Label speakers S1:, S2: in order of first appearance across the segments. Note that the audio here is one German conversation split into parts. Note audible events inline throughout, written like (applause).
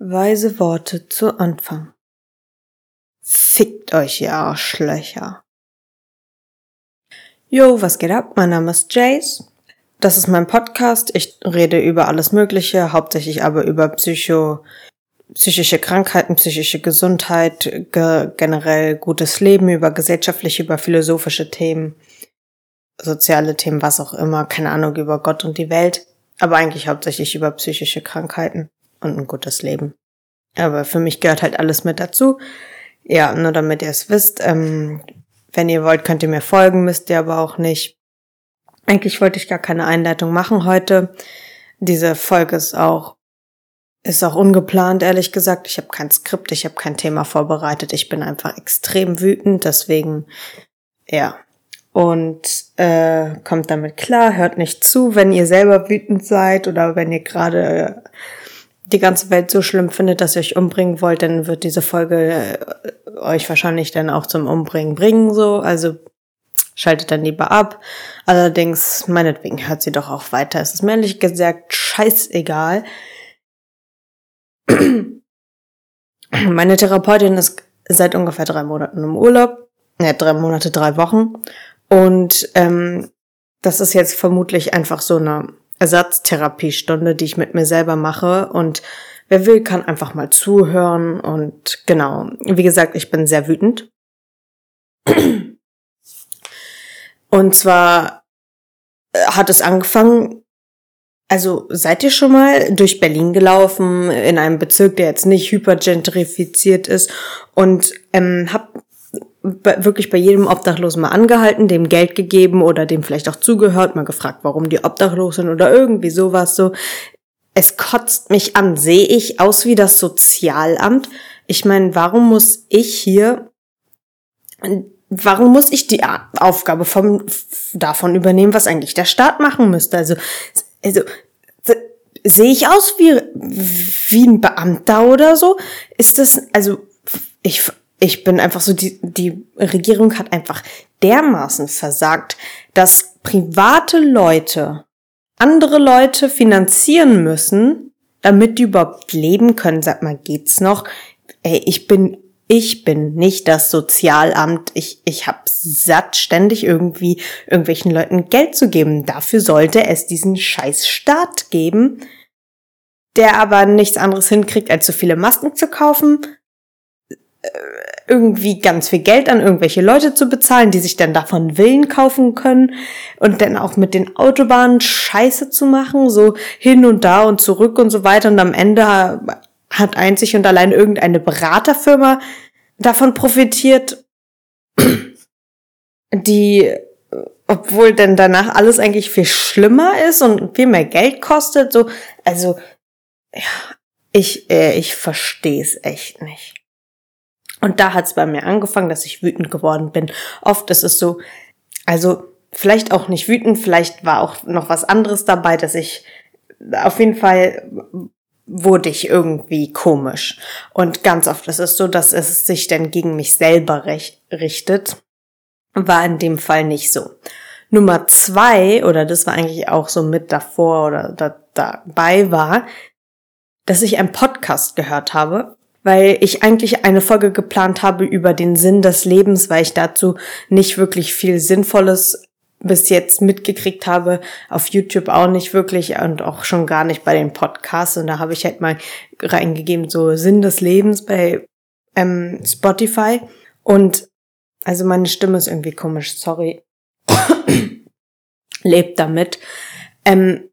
S1: Weise Worte zu Anfang. Fickt euch, ihr Arschlöcher. Yo, was geht ab? Mein Name ist Jace. Das ist mein Podcast. Ich rede über alles Mögliche, hauptsächlich aber über Psycho, psychische Krankheiten, psychische Gesundheit, ge generell gutes Leben, über gesellschaftliche, über philosophische Themen, soziale Themen, was auch immer, keine Ahnung, über Gott und die Welt, aber eigentlich hauptsächlich über psychische Krankheiten und ein gutes Leben. Aber für mich gehört halt alles mit dazu. Ja, nur damit ihr es wisst. Ähm, wenn ihr wollt, könnt ihr mir folgen, müsst ihr aber auch nicht. Eigentlich wollte ich gar keine Einleitung machen heute. Diese Folge ist auch ist auch ungeplant, ehrlich gesagt. Ich habe kein Skript, ich habe kein Thema vorbereitet. Ich bin einfach extrem wütend, deswegen ja. Und äh, kommt damit klar, hört nicht zu, wenn ihr selber wütend seid oder wenn ihr gerade die ganze Welt so schlimm findet, dass ihr euch umbringen wollt, dann wird diese Folge äh, euch wahrscheinlich dann auch zum Umbringen bringen, so. Also schaltet dann lieber ab. Allerdings, meinetwegen hört sie doch auch weiter. Es ist mir ehrlich gesagt scheißegal. (clears throat) Meine Therapeutin ist seit ungefähr drei Monaten im Urlaub. Ja, drei Monate, drei Wochen. Und ähm, das ist jetzt vermutlich einfach so eine Ersatztherapiestunde, die ich mit mir selber mache. Und wer will, kann einfach mal zuhören. Und genau, wie gesagt, ich bin sehr wütend. Und zwar äh, hat es angefangen, also seid ihr schon mal durch Berlin gelaufen, in einem Bezirk, der jetzt nicht hypergentrifiziert ist und ähm, habt wirklich bei jedem Obdachlosen mal angehalten, dem Geld gegeben oder dem vielleicht auch zugehört, mal gefragt, warum die obdachlos sind oder irgendwie sowas so. Es kotzt mich an. Sehe ich aus wie das Sozialamt? Ich meine, warum muss ich hier, warum muss ich die Aufgabe vom, davon übernehmen, was eigentlich der Staat machen müsste? Also, also, sehe ich aus wie, wie ein Beamter oder so? Ist das, also, ich, ich bin einfach so, die, die Regierung hat einfach dermaßen versagt, dass private Leute andere Leute finanzieren müssen, damit die überhaupt leben können. Sag mal, geht's noch? Ey, ich bin, ich bin nicht das Sozialamt. Ich, ich hab's satt, ständig irgendwie irgendwelchen Leuten Geld zu geben. Dafür sollte es diesen scheiß Staat geben, der aber nichts anderes hinkriegt, als so viele Masken zu kaufen, irgendwie ganz viel Geld an irgendwelche Leute zu bezahlen, die sich dann davon Willen kaufen können und dann auch mit den Autobahnen Scheiße zu machen, so hin und da und zurück und so weiter und am Ende hat einzig und allein irgendeine Beraterfirma davon profitiert, die obwohl denn danach alles eigentlich viel schlimmer ist und viel mehr Geld kostet, so also ja, ich äh, ich verstehe es echt nicht. Und da hat es bei mir angefangen, dass ich wütend geworden bin. Oft ist es so, also vielleicht auch nicht wütend, vielleicht war auch noch was anderes dabei, dass ich auf jeden Fall wurde ich irgendwie komisch. Und ganz oft ist es so, dass es sich dann gegen mich selber richtet. War in dem Fall nicht so. Nummer zwei, oder das war eigentlich auch so mit davor oder da, dabei war, dass ich einen Podcast gehört habe weil ich eigentlich eine Folge geplant habe über den Sinn des Lebens, weil ich dazu nicht wirklich viel Sinnvolles bis jetzt mitgekriegt habe, auf YouTube auch nicht wirklich und auch schon gar nicht bei den Podcasts. Und da habe ich halt mal reingegeben, so Sinn des Lebens bei ähm, Spotify. Und also meine Stimme ist irgendwie komisch, sorry. (coughs) Lebt damit. Ähm,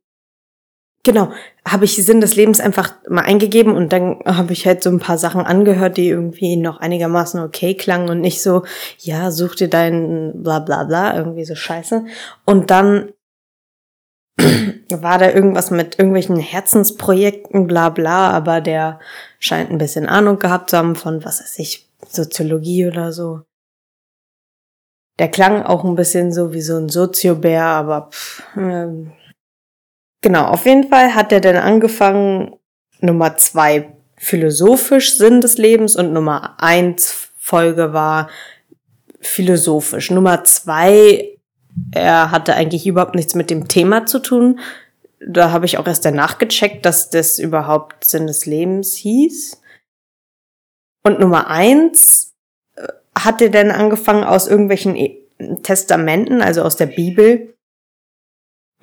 S1: Genau, habe ich Sinn des Lebens einfach mal eingegeben und dann habe ich halt so ein paar Sachen angehört, die irgendwie noch einigermaßen okay klangen und nicht so, ja, such dir deinen bla bla bla, irgendwie so scheiße. Und dann (clears throat) war da irgendwas mit irgendwelchen Herzensprojekten, bla bla, aber der scheint ein bisschen Ahnung gehabt zu haben von, was weiß ich, Soziologie oder so. Der klang auch ein bisschen so wie so ein Soziobär, aber pff, äh, Genau, auf jeden Fall hat er dann angefangen, Nummer zwei philosophisch Sinn des Lebens und Nummer eins Folge war philosophisch. Nummer zwei, er hatte eigentlich überhaupt nichts mit dem Thema zu tun. da habe ich auch erst danach gecheckt, dass das überhaupt Sinn des Lebens hieß. Und Nummer eins, äh, hat er denn angefangen aus irgendwelchen e Testamenten, also aus der Bibel?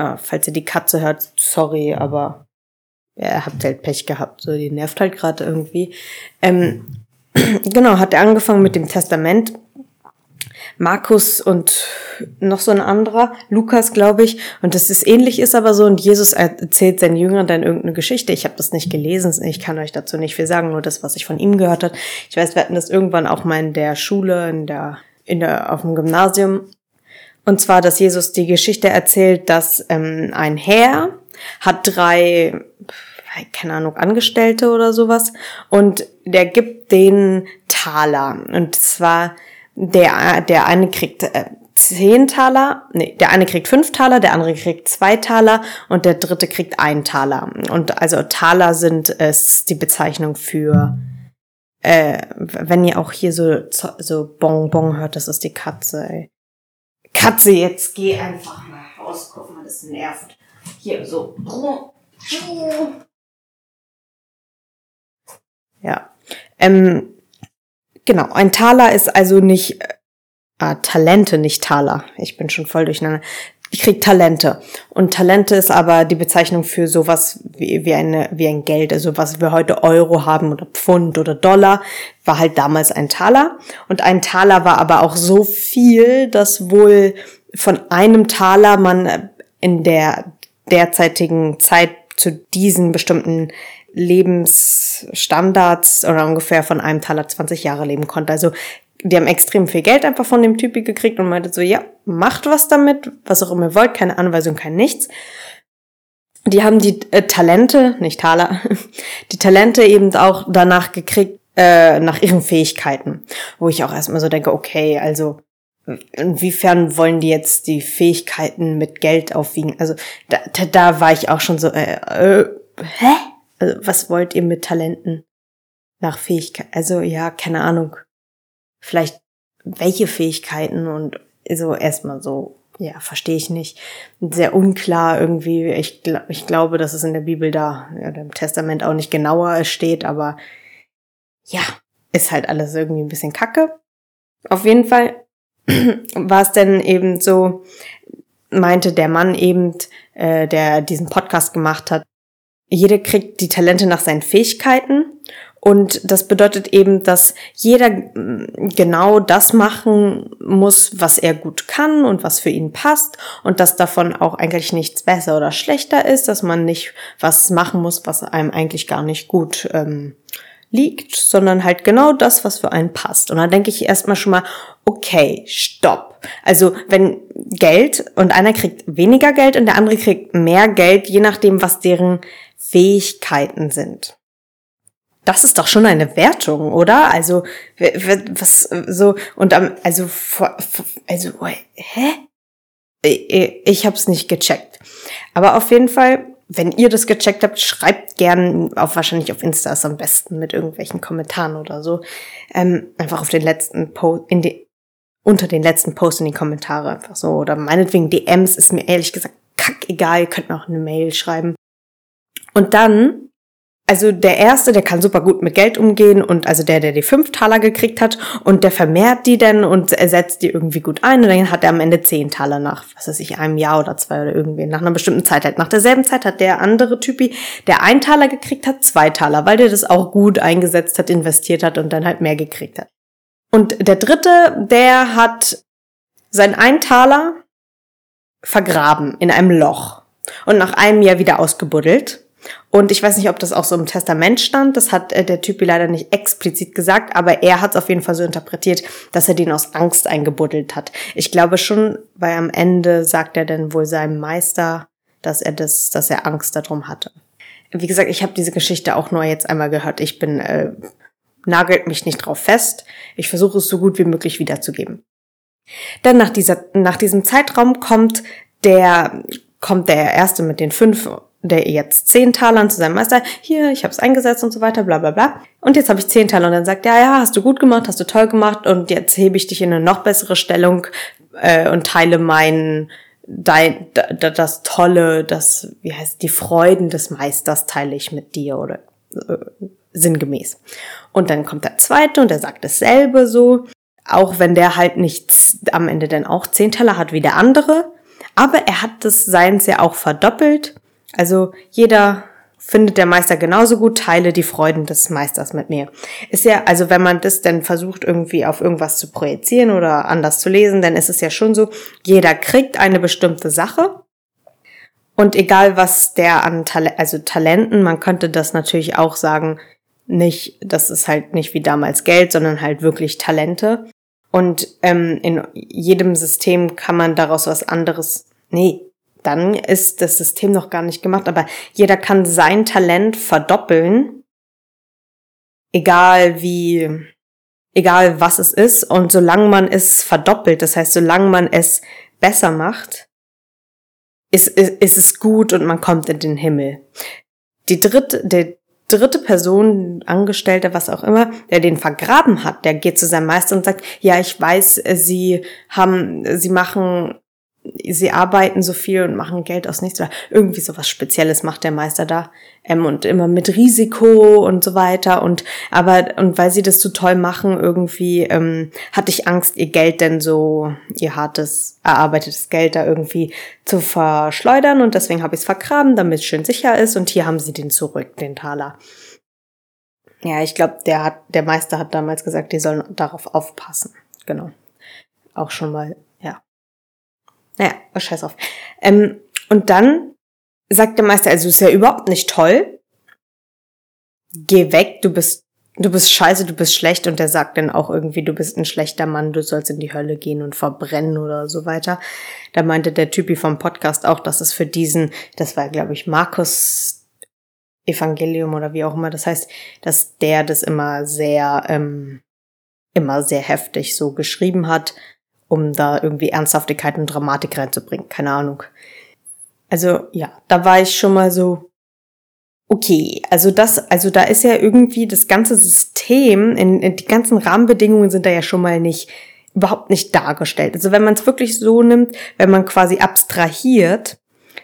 S1: Ah, falls ihr die Katze hört, sorry, aber er habt halt Pech gehabt, so die nervt halt gerade irgendwie. Ähm, (clears throat) genau, hat er angefangen mit dem Testament Markus und noch so ein anderer, Lukas, glaube ich. Und das ist ähnlich ist aber so. Und Jesus erzählt seinen Jüngern dann irgendeine Geschichte. Ich habe das nicht gelesen, ich kann euch dazu nicht viel sagen, nur das, was ich von ihm gehört habe. Ich weiß, wir hatten das irgendwann auch mal in der Schule, in der, in der, auf dem Gymnasium. Und zwar, dass Jesus die Geschichte erzählt, dass ähm, ein Herr hat drei, keine Ahnung, Angestellte oder sowas. Und der gibt den Taler. Und zwar der, der eine kriegt äh, zehn Taler, nee, der eine kriegt fünf Taler, der andere kriegt zwei Taler und der dritte kriegt einen Taler. Und also Taler sind es die Bezeichnung für, äh, wenn ihr auch hier so, so Bonbon hört, das ist die Katze, ey. Katze, jetzt geh einfach mal raus, guck mal, das nervt. Hier, so. Ja. Ähm, Genau, ein Taler ist also nicht äh, Talente, nicht Taler. Ich bin schon voll durcheinander. Ich krieg Talente. Und Talente ist aber die Bezeichnung für sowas wie, wie, eine, wie ein Geld. Also was wir heute Euro haben oder Pfund oder Dollar, war halt damals ein Taler. Und ein Taler war aber auch so viel, dass wohl von einem Taler man in der derzeitigen Zeit zu diesen bestimmten Lebensstandards oder ungefähr von einem Taler 20 Jahre leben konnte. Also die haben extrem viel Geld einfach von dem Typi gekriegt und meinte so, ja, macht was damit, was auch immer ihr wollt, keine Anweisung, kein nichts. Die haben die äh, Talente, nicht Taler, (laughs) die Talente eben auch danach gekriegt, äh, nach ihren Fähigkeiten. Wo ich auch erstmal so denke, okay, also inwiefern wollen die jetzt die Fähigkeiten mit Geld aufwiegen? Also da, da, da war ich auch schon so, äh, äh, hä? Also, was wollt ihr mit Talenten? Nach Fähigkeit? Also, ja, keine Ahnung. Vielleicht welche Fähigkeiten und so erstmal so, ja, verstehe ich nicht. Sehr unklar irgendwie. Ich, ich glaube, dass es in der Bibel da, ja, im Testament auch nicht genauer steht, aber ja, ist halt alles irgendwie ein bisschen kacke. Auf jeden Fall (clears throat) war es denn eben so, meinte der Mann eben, äh, der diesen Podcast gemacht hat, jeder kriegt die Talente nach seinen Fähigkeiten. Und das bedeutet eben, dass jeder mm, genau das machen muss, was er gut kann und was für ihn passt und dass davon auch eigentlich nichts besser oder schlechter ist, dass man nicht was machen muss, was einem eigentlich gar nicht gut ähm, liegt, sondern halt genau das, was für einen passt. Und dann denke ich erstmal schon mal, okay, stopp. Also wenn Geld und einer kriegt weniger Geld und der andere kriegt mehr Geld, je nachdem, was deren Fähigkeiten sind. Das ist doch schon eine Wertung, oder? Also, was, so, und am, also, also, hä? Ich hab's nicht gecheckt. Aber auf jeden Fall, wenn ihr das gecheckt habt, schreibt gern auf wahrscheinlich auf Insta ist am besten mit irgendwelchen Kommentaren oder so. Ähm, einfach auf den letzten Post, in die, unter den letzten Post in die Kommentare einfach so. Oder meinetwegen DMs ist mir ehrlich gesagt kackegal. Ihr könnt mir auch eine Mail schreiben. Und dann, also der erste, der kann super gut mit Geld umgehen und also der, der die fünf Taler gekriegt hat und der vermehrt die dann und ersetzt die irgendwie gut ein und dann hat er am Ende zehn Taler nach, was weiß ich, einem Jahr oder zwei oder irgendwie, nach einer bestimmten Zeit halt. Nach derselben Zeit hat der andere Typi, der ein Taler gekriegt hat, zwei Taler, weil der das auch gut eingesetzt hat, investiert hat und dann halt mehr gekriegt hat. Und der dritte, der hat sein ein Taler vergraben in einem Loch und nach einem Jahr wieder ausgebuddelt und ich weiß nicht, ob das auch so im Testament stand. Das hat äh, der Typi leider nicht explizit gesagt, aber er hat es auf jeden Fall so interpretiert, dass er den aus Angst eingebuddelt hat. Ich glaube schon, weil am Ende sagt er dann wohl seinem Meister, dass er das, dass er Angst darum hatte. Wie gesagt, ich habe diese Geschichte auch nur jetzt einmal gehört. Ich bin äh, nagelt mich nicht drauf fest. Ich versuche es so gut wie möglich wiederzugeben. Dann nach dieser nach diesem Zeitraum kommt der kommt der erste mit den fünf der jetzt zehn Talern zu seinem Meister, hier, ich habe es eingesetzt und so weiter, bla bla bla. Und jetzt habe ich zehn Taler und dann sagt er, ja, hast du gut gemacht, hast du toll gemacht und jetzt hebe ich dich in eine noch bessere Stellung äh, und teile meinen dein, das Tolle, das, wie heißt, die Freuden des Meisters teile ich mit dir oder äh, sinngemäß. Und dann kommt der zweite und der sagt dasselbe so, auch wenn der halt nichts am Ende dann auch zehn Teller hat wie der andere, aber er hat das Seins ja auch verdoppelt. Also jeder findet der Meister genauso gut, teile die Freuden des Meisters mit mir. Ist ja, also wenn man das dann versucht irgendwie auf irgendwas zu projizieren oder anders zu lesen, dann ist es ja schon so, jeder kriegt eine bestimmte Sache. Und egal was der an Tal also Talenten, man könnte das natürlich auch sagen, nicht, das ist halt nicht wie damals Geld, sondern halt wirklich Talente. Und ähm, in jedem System kann man daraus was anderes, nee, dann ist das System noch gar nicht gemacht. Aber jeder kann sein Talent verdoppeln, egal wie, egal was es ist. Und solange man es verdoppelt, das heißt, solange man es besser macht, ist, ist, ist es gut und man kommt in den Himmel. Die dritte, der dritte Person, Angestellte, was auch immer, der den vergraben hat, der geht zu seinem Meister und sagt, ja, ich weiß, sie haben, sie machen sie arbeiten so viel und machen Geld aus nichts irgendwie sowas Spezielles macht der Meister da ähm, und immer mit Risiko und so weiter. Und aber und weil sie das so toll machen irgendwie ähm, hatte ich Angst ihr Geld denn so ihr hartes erarbeitetes Geld da irgendwie zu verschleudern. Und deswegen habe ich es vergraben damit es schön sicher ist. Und hier haben sie den zurück den Taler. Ja ich glaube der hat der Meister hat damals gesagt die sollen darauf aufpassen. Genau. Auch schon mal naja, oh, scheiß auf. Ähm, und dann sagt der Meister, also ist ja überhaupt nicht toll. Geh weg, du bist, du bist scheiße, du bist schlecht. Und der sagt dann auch irgendwie, du bist ein schlechter Mann, du sollst in die Hölle gehen und verbrennen oder so weiter. Da meinte der Typi vom Podcast auch, dass es für diesen, das war glaube ich Markus Evangelium oder wie auch immer das heißt, dass der das immer sehr, ähm, immer sehr heftig so geschrieben hat um da irgendwie Ernsthaftigkeit und Dramatik reinzubringen. Keine Ahnung. Also ja, da war ich schon mal so, okay, also das, also da ist ja irgendwie das ganze System, in, in die ganzen Rahmenbedingungen sind da ja schon mal nicht, überhaupt nicht dargestellt. Also wenn man es wirklich so nimmt, wenn man quasi abstrahiert,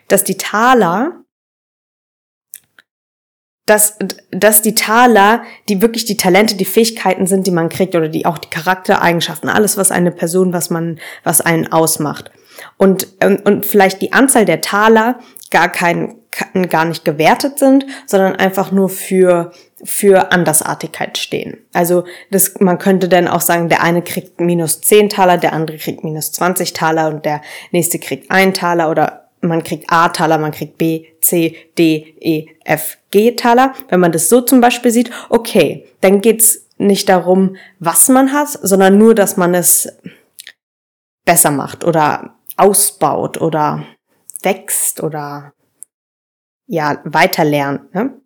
S1: dass die Taler dass, dass die Taler, die wirklich die Talente, die Fähigkeiten sind, die man kriegt oder die auch die Charaktereigenschaften, alles, was eine Person, was man, was einen ausmacht. Und, und, und vielleicht die Anzahl der Taler gar kein, gar nicht gewertet sind, sondern einfach nur für, für Andersartigkeit stehen. Also das, man könnte dann auch sagen, der eine kriegt minus 10 Taler, der andere kriegt minus 20 Taler und der nächste kriegt einen Taler oder man kriegt A-Taler, man kriegt B, C, D, E, F, G-Taler. Wenn man das so zum Beispiel sieht, okay, dann geht's nicht darum, was man hat, sondern nur, dass man es besser macht oder ausbaut oder wächst oder ja, weiter lernt. Ne?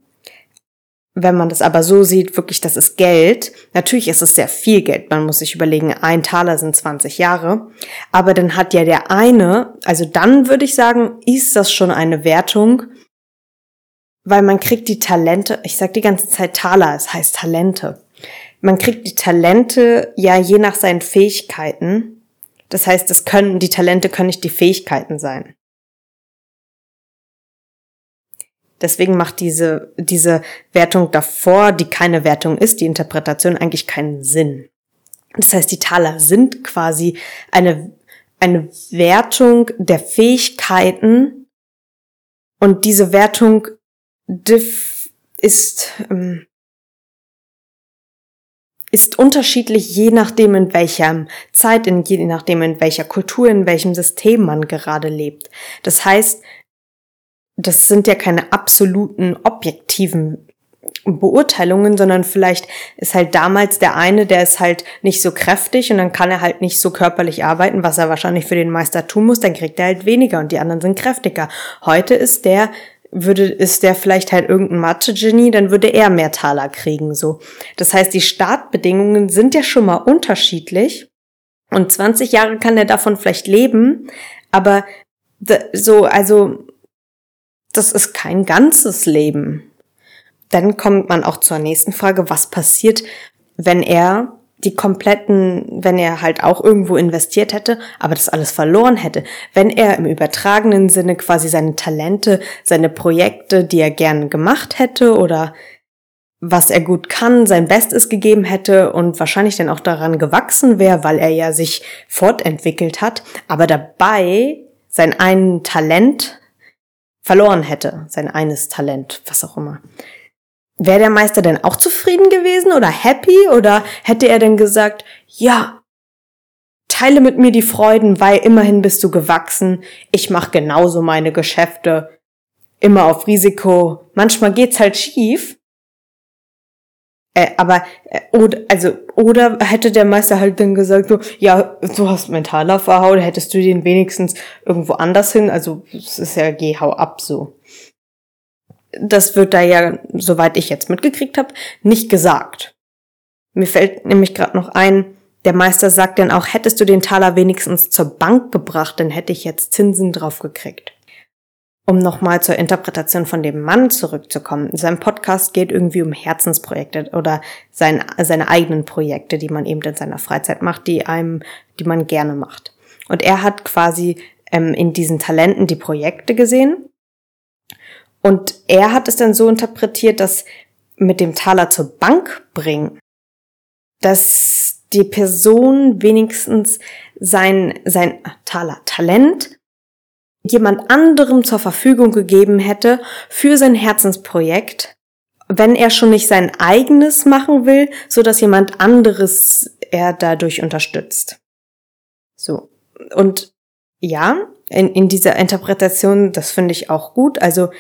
S1: Wenn man das aber so sieht, wirklich, das ist Geld. Natürlich ist es sehr viel Geld. Man muss sich überlegen, ein Taler sind 20 Jahre. Aber dann hat ja der eine, also dann würde ich sagen, ist das schon eine Wertung, weil man kriegt die Talente, ich sag die ganze Zeit Taler, es heißt Talente. Man kriegt die Talente ja je nach seinen Fähigkeiten. Das heißt, es können, die Talente können nicht die Fähigkeiten sein. Deswegen macht diese, diese Wertung davor, die keine Wertung ist, die Interpretation eigentlich keinen Sinn. Das heißt, die Taler sind quasi eine, eine Wertung der Fähigkeiten und diese Wertung ist, ähm, ist unterschiedlich, je nachdem, in welcher Zeit, in, je nachdem, in welcher Kultur, in welchem System man gerade lebt. Das heißt, das sind ja keine absoluten objektiven Beurteilungen, sondern vielleicht ist halt damals der eine, der ist halt nicht so kräftig und dann kann er halt nicht so körperlich arbeiten, was er wahrscheinlich für den Meister tun muss, dann kriegt er halt weniger und die anderen sind kräftiger. Heute ist der würde, ist der vielleicht halt irgendein Mathe-Genie, dann würde er mehr Taler kriegen, so. Das heißt, die Startbedingungen sind ja schon mal unterschiedlich und 20 Jahre kann er davon vielleicht leben, aber so, also das ist kein ganzes Leben. Dann kommt man auch zur nächsten Frage, was passiert, wenn er die kompletten, wenn er halt auch irgendwo investiert hätte, aber das alles verloren hätte, wenn er im übertragenen Sinne quasi seine Talente, seine Projekte, die er gern gemacht hätte oder was er gut kann, sein Bestes gegeben hätte und wahrscheinlich dann auch daran gewachsen wäre, weil er ja sich fortentwickelt hat, aber dabei sein einen Talent verloren hätte, sein eines Talent, was auch immer. Wäre der Meister denn auch zufrieden gewesen oder happy oder hätte er denn gesagt, ja, teile mit mir die Freuden, weil immerhin bist du gewachsen, ich mache genauso meine Geschäfte, immer auf Risiko, manchmal geht's halt schief. Äh, aber äh, oder also oder hätte der Meister halt dann gesagt so ja du hast mentaler verhauen hättest du den wenigstens irgendwo anders hin also es ist ja geh hau ab so das wird da ja, soweit ich jetzt mitgekriegt habe, nicht gesagt. Mir fällt nämlich gerade noch ein, der Meister sagt dann auch, hättest du den Taler wenigstens zur Bank gebracht, dann hätte ich jetzt Zinsen drauf gekriegt. Um nochmal zur Interpretation von dem Mann zurückzukommen. Sein Podcast geht irgendwie um Herzensprojekte oder sein, seine eigenen Projekte, die man eben in seiner Freizeit macht, die einem, die man gerne macht. Und er hat quasi ähm, in diesen Talenten die Projekte gesehen und er hat es dann so interpretiert, dass mit dem Taler zur Bank bringen, dass die Person wenigstens sein, sein Taler Talent jemand anderem zur Verfügung gegeben hätte für sein Herzensprojekt, wenn er schon nicht sein eigenes machen will, so dass jemand anderes er dadurch unterstützt. So. Und ja, in, in dieser Interpretation, das finde ich auch gut. Also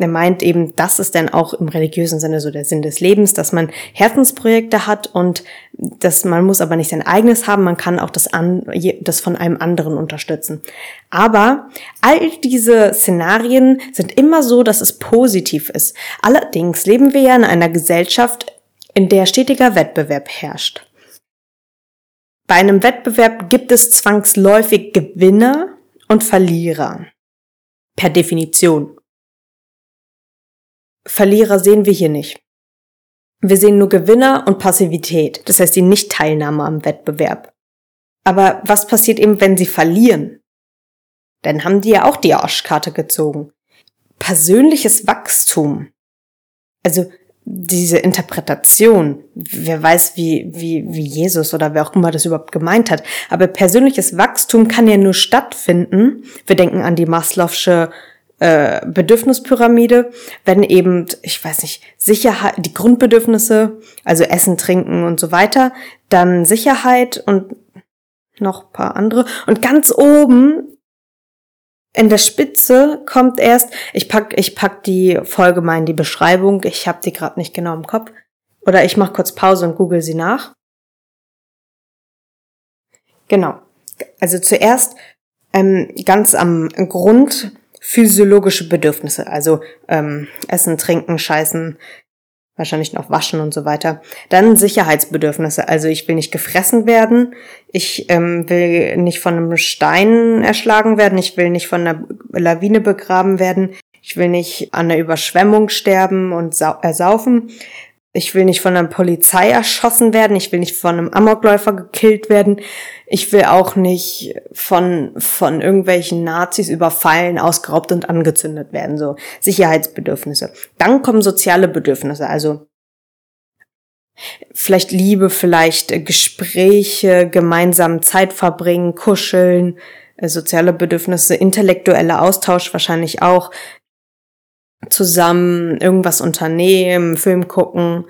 S1: er meint eben, das ist dann auch im religiösen Sinne so der Sinn des Lebens, dass man Herzensprojekte hat und dass man muss aber nicht sein eigenes haben, man kann auch das, an, das von einem anderen unterstützen. Aber all diese Szenarien sind immer so, dass es positiv ist. Allerdings leben wir ja in einer Gesellschaft, in der stetiger Wettbewerb herrscht. Bei einem Wettbewerb gibt es zwangsläufig Gewinner und Verlierer. Per Definition. Verlierer sehen wir hier nicht. Wir sehen nur Gewinner und Passivität, das heißt die Nichtteilnahme am Wettbewerb. Aber was passiert eben, wenn sie verlieren? Dann haben die ja auch die Arschkarte gezogen. Persönliches Wachstum. Also diese Interpretation, wer weiß, wie, wie, wie Jesus oder wer auch immer das überhaupt gemeint hat. Aber persönliches Wachstum kann ja nur stattfinden. Wir denken an die Maslow'sche äh, Bedürfnispyramide, wenn eben, ich weiß nicht, Sicherheit, die Grundbedürfnisse, also Essen, Trinken und so weiter, dann Sicherheit und noch paar andere. Und ganz oben in der Spitze kommt erst, ich pack, ich pack die Folge mal in die Beschreibung, ich habe die gerade nicht genau im Kopf. Oder ich mache kurz Pause und google sie nach. Genau. Also zuerst ähm, ganz am Grund physiologische Bedürfnisse, also ähm, Essen, Trinken, Scheißen, wahrscheinlich noch waschen und so weiter. Dann Sicherheitsbedürfnisse, also ich will nicht gefressen werden, ich ähm, will nicht von einem Stein erschlagen werden, ich will nicht von einer Lawine begraben werden, ich will nicht an einer Überschwemmung sterben und ersaufen, ich will nicht von einer Polizei erschossen werden, ich will nicht von einem Amokläufer gekillt werden, ich will auch nicht von, von irgendwelchen Nazis überfallen, ausgeraubt und angezündet werden, so Sicherheitsbedürfnisse. Dann kommen soziale Bedürfnisse, also vielleicht Liebe, vielleicht Gespräche, gemeinsam Zeit verbringen, kuscheln, äh, soziale Bedürfnisse, intellektueller Austausch wahrscheinlich auch, zusammen irgendwas unternehmen, Film gucken,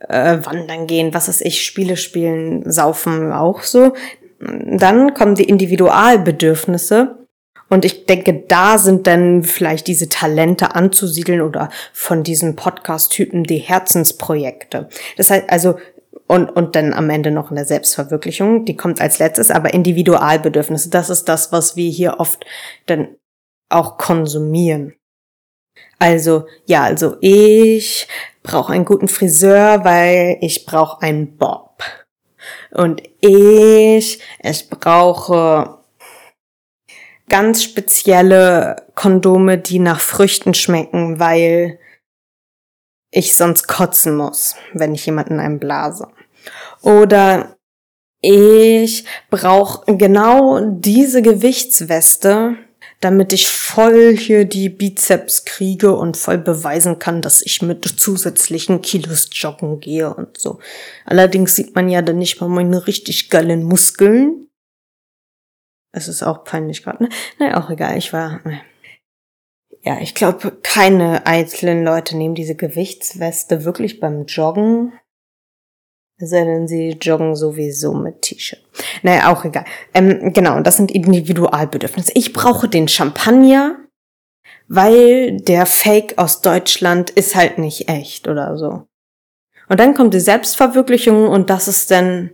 S1: äh, wandern gehen, was weiß ich, Spiele spielen, saufen auch so. Dann kommen die Individualbedürfnisse. Und ich denke, da sind dann vielleicht diese Talente anzusiedeln oder von diesen Podcast-Typen die Herzensprojekte. Das heißt also, und, und dann am Ende noch eine Selbstverwirklichung, die kommt als letztes, aber Individualbedürfnisse, das ist das, was wir hier oft dann auch konsumieren. Also, ja, also ich brauche einen guten Friseur, weil ich brauche einen Bob. Und ich, ich brauche ganz spezielle Kondome, die nach Früchten schmecken, weil ich sonst kotzen muss, wenn ich jemanden einen blase. Oder ich brauche genau diese Gewichtsweste, damit ich voll hier die Bizeps kriege und voll beweisen kann, dass ich mit zusätzlichen Kilos joggen gehe und so. Allerdings sieht man ja dann nicht mal meine richtig geilen Muskeln. Es ist auch peinlich gerade, ne? Naja, auch egal, ich war. Ne. Ja, ich glaube, keine eitlen Leute nehmen diese Gewichtsweste wirklich beim Joggen sei denn, sie joggen sowieso mit T-Shirt. Naja, auch egal. Ähm, genau, das sind Individualbedürfnisse. Ich brauche den Champagner, weil der Fake aus Deutschland ist halt nicht echt oder so. Und dann kommt die Selbstverwirklichung und das ist dann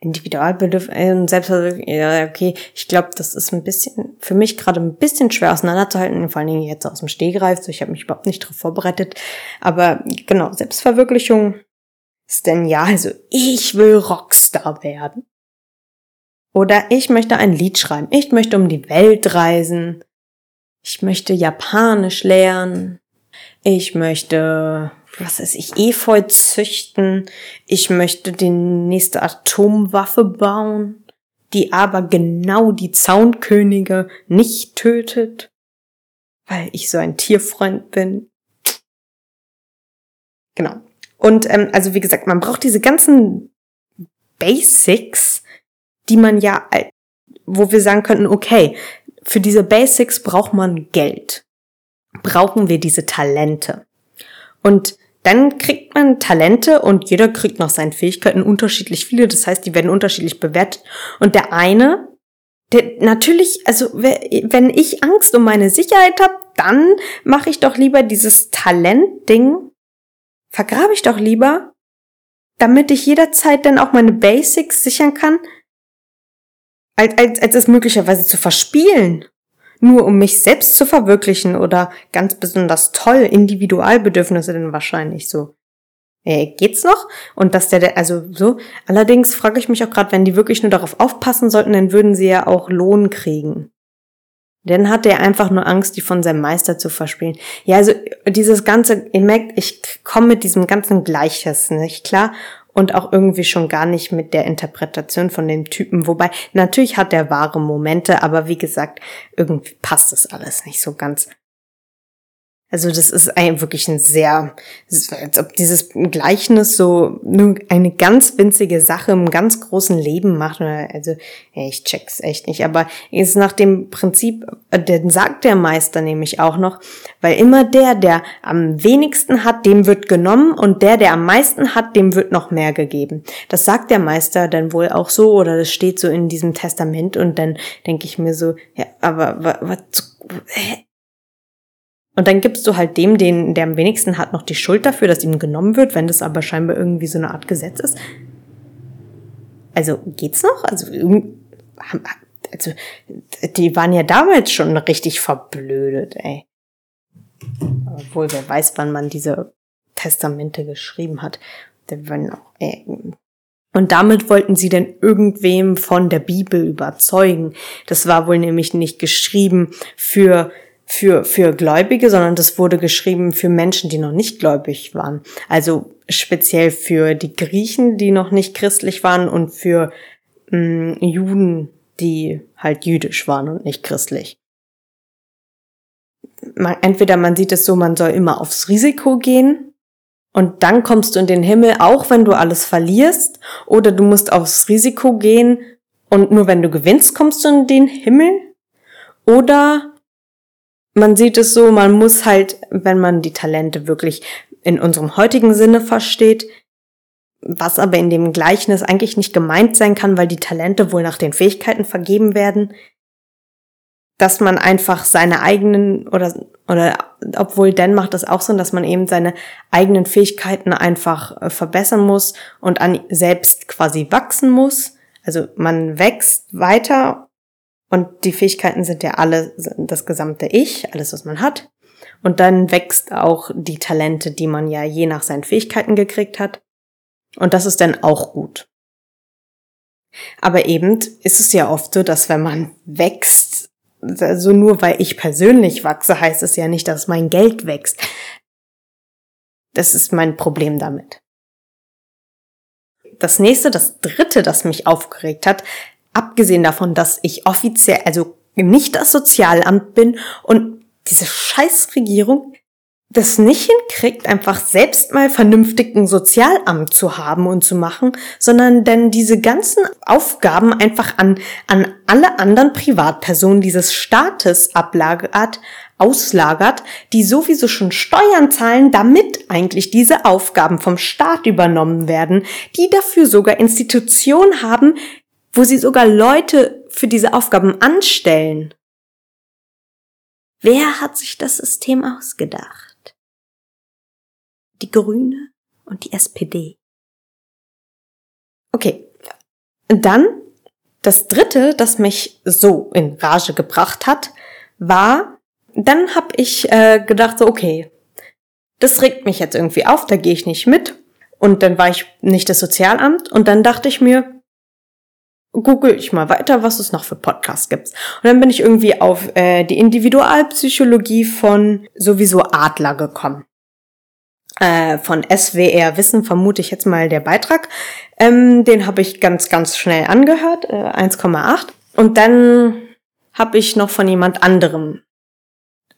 S1: Individualbedürfnis, äh, Selbstverwirklichung. Ja, okay, ich glaube, das ist ein bisschen, für mich gerade ein bisschen schwer auseinanderzuhalten, vor allen Dingen jetzt aus dem Stehgreif, so ich habe mich überhaupt nicht darauf vorbereitet. Aber genau, Selbstverwirklichung denn ja, also ich will Rockstar werden. Oder ich möchte ein Lied schreiben. Ich möchte um die Welt reisen. Ich möchte Japanisch lernen. Ich möchte, was weiß ich, Efeu züchten. Ich möchte die nächste Atomwaffe bauen, die aber genau die Zaunkönige nicht tötet, weil ich so ein Tierfreund bin. Genau. Und ähm, also wie gesagt, man braucht diese ganzen Basics, die man ja, wo wir sagen könnten, okay, für diese Basics braucht man Geld. Brauchen wir diese Talente. Und dann kriegt man Talente und jeder kriegt nach seinen Fähigkeiten unterschiedlich viele. Das heißt, die werden unterschiedlich bewertet. Und der eine, der natürlich, also wenn ich Angst um meine Sicherheit habe, dann mache ich doch lieber dieses Talent-Ding vergrabe ich doch lieber, damit ich jederzeit dann auch meine Basics sichern kann, als, als, als es möglicherweise zu verspielen. Nur um mich selbst zu verwirklichen oder ganz besonders toll, Individualbedürfnisse denn wahrscheinlich so. Äh, geht's noch? Und dass der, also so. Allerdings frage ich mich auch gerade, wenn die wirklich nur darauf aufpassen sollten, dann würden sie ja auch Lohn kriegen. Dann hat er einfach nur Angst, die von seinem Meister zu verspielen. Ja, also dieses ganze, ihr merkt, ich komme mit diesem ganzen Gleiches nicht klar und auch irgendwie schon gar nicht mit der Interpretation von dem Typen. Wobei, natürlich hat er wahre Momente, aber wie gesagt, irgendwie passt das alles nicht so ganz. Also das ist ein, wirklich ein sehr, als ob dieses Gleichnis so eine ganz winzige Sache im ganz großen Leben macht. Also ich check's echt nicht. Aber ist nach dem Prinzip, äh, den sagt der Meister nämlich auch noch, weil immer der, der am wenigsten hat, dem wird genommen und der, der am meisten hat, dem wird noch mehr gegeben. Das sagt der Meister dann wohl auch so oder das steht so in diesem Testament und dann denke ich mir so, ja, aber was, und dann gibst du halt dem, den, der am wenigsten hat, noch die Schuld dafür, dass ihm genommen wird, wenn das aber scheinbar irgendwie so eine Art Gesetz ist. Also geht's noch? Also, also die waren ja damals schon richtig verblödet, ey. Obwohl, wer weiß, wann man diese Testamente geschrieben hat. Und damit wollten sie denn irgendwem von der Bibel überzeugen. Das war wohl nämlich nicht geschrieben für für, für Gläubige, sondern das wurde geschrieben für Menschen, die noch nicht gläubig waren. Also speziell für die Griechen, die noch nicht christlich waren und für mh, mm, Juden, die halt jüdisch waren und nicht christlich. Man, entweder man sieht es so, man soll immer aufs Risiko gehen und dann kommst du in den Himmel, auch wenn du alles verlierst, oder du musst aufs Risiko gehen und nur wenn du gewinnst, kommst du in den Himmel, oder man sieht es so, man muss halt, wenn man die Talente wirklich in unserem heutigen Sinne versteht, was aber in dem Gleichnis eigentlich nicht gemeint sein kann, weil die Talente wohl nach den Fähigkeiten vergeben werden, dass man einfach seine eigenen oder oder obwohl Dan macht das auch so, dass man eben seine eigenen Fähigkeiten einfach äh, verbessern muss und an selbst quasi wachsen muss. Also man wächst weiter und die Fähigkeiten sind ja alle das gesamte Ich, alles, was man hat. Und dann wächst auch die Talente, die man ja je nach seinen Fähigkeiten gekriegt hat. Und das ist dann auch gut. Aber eben ist es ja oft so, dass wenn man wächst, also nur weil ich persönlich wachse, heißt es ja nicht, dass mein Geld wächst. Das ist mein Problem damit. das nächste, das dritte, das mich aufgeregt hat, abgesehen davon, dass ich offiziell, also nicht das Sozialamt bin und diese Scheißregierung das nicht hinkriegt, einfach selbst mal vernünftigen Sozialamt zu haben und zu machen, sondern denn diese ganzen Aufgaben einfach an, an alle anderen Privatpersonen dieses Staates ablagert, auslagert, die sowieso schon Steuern zahlen, damit eigentlich diese Aufgaben vom Staat übernommen werden, die dafür sogar Institutionen haben, wo sie sogar Leute für diese Aufgaben anstellen. Wer hat sich das System ausgedacht? die Grüne und die SPD. Okay, dann das dritte, das mich so in Rage gebracht hat, war, dann habe ich äh, gedacht, so okay, das regt mich jetzt irgendwie auf, da gehe ich nicht mit. Und dann war ich nicht das Sozialamt und dann dachte ich mir, google ich mal weiter, was es noch für Podcasts gibt. Und dann bin ich irgendwie auf äh, die Individualpsychologie von sowieso Adler gekommen äh, von SWR Wissen, vermute ich jetzt mal der Beitrag. Ähm, den habe ich ganz, ganz schnell angehört, äh, 1,8. Und dann habe ich noch von jemand anderem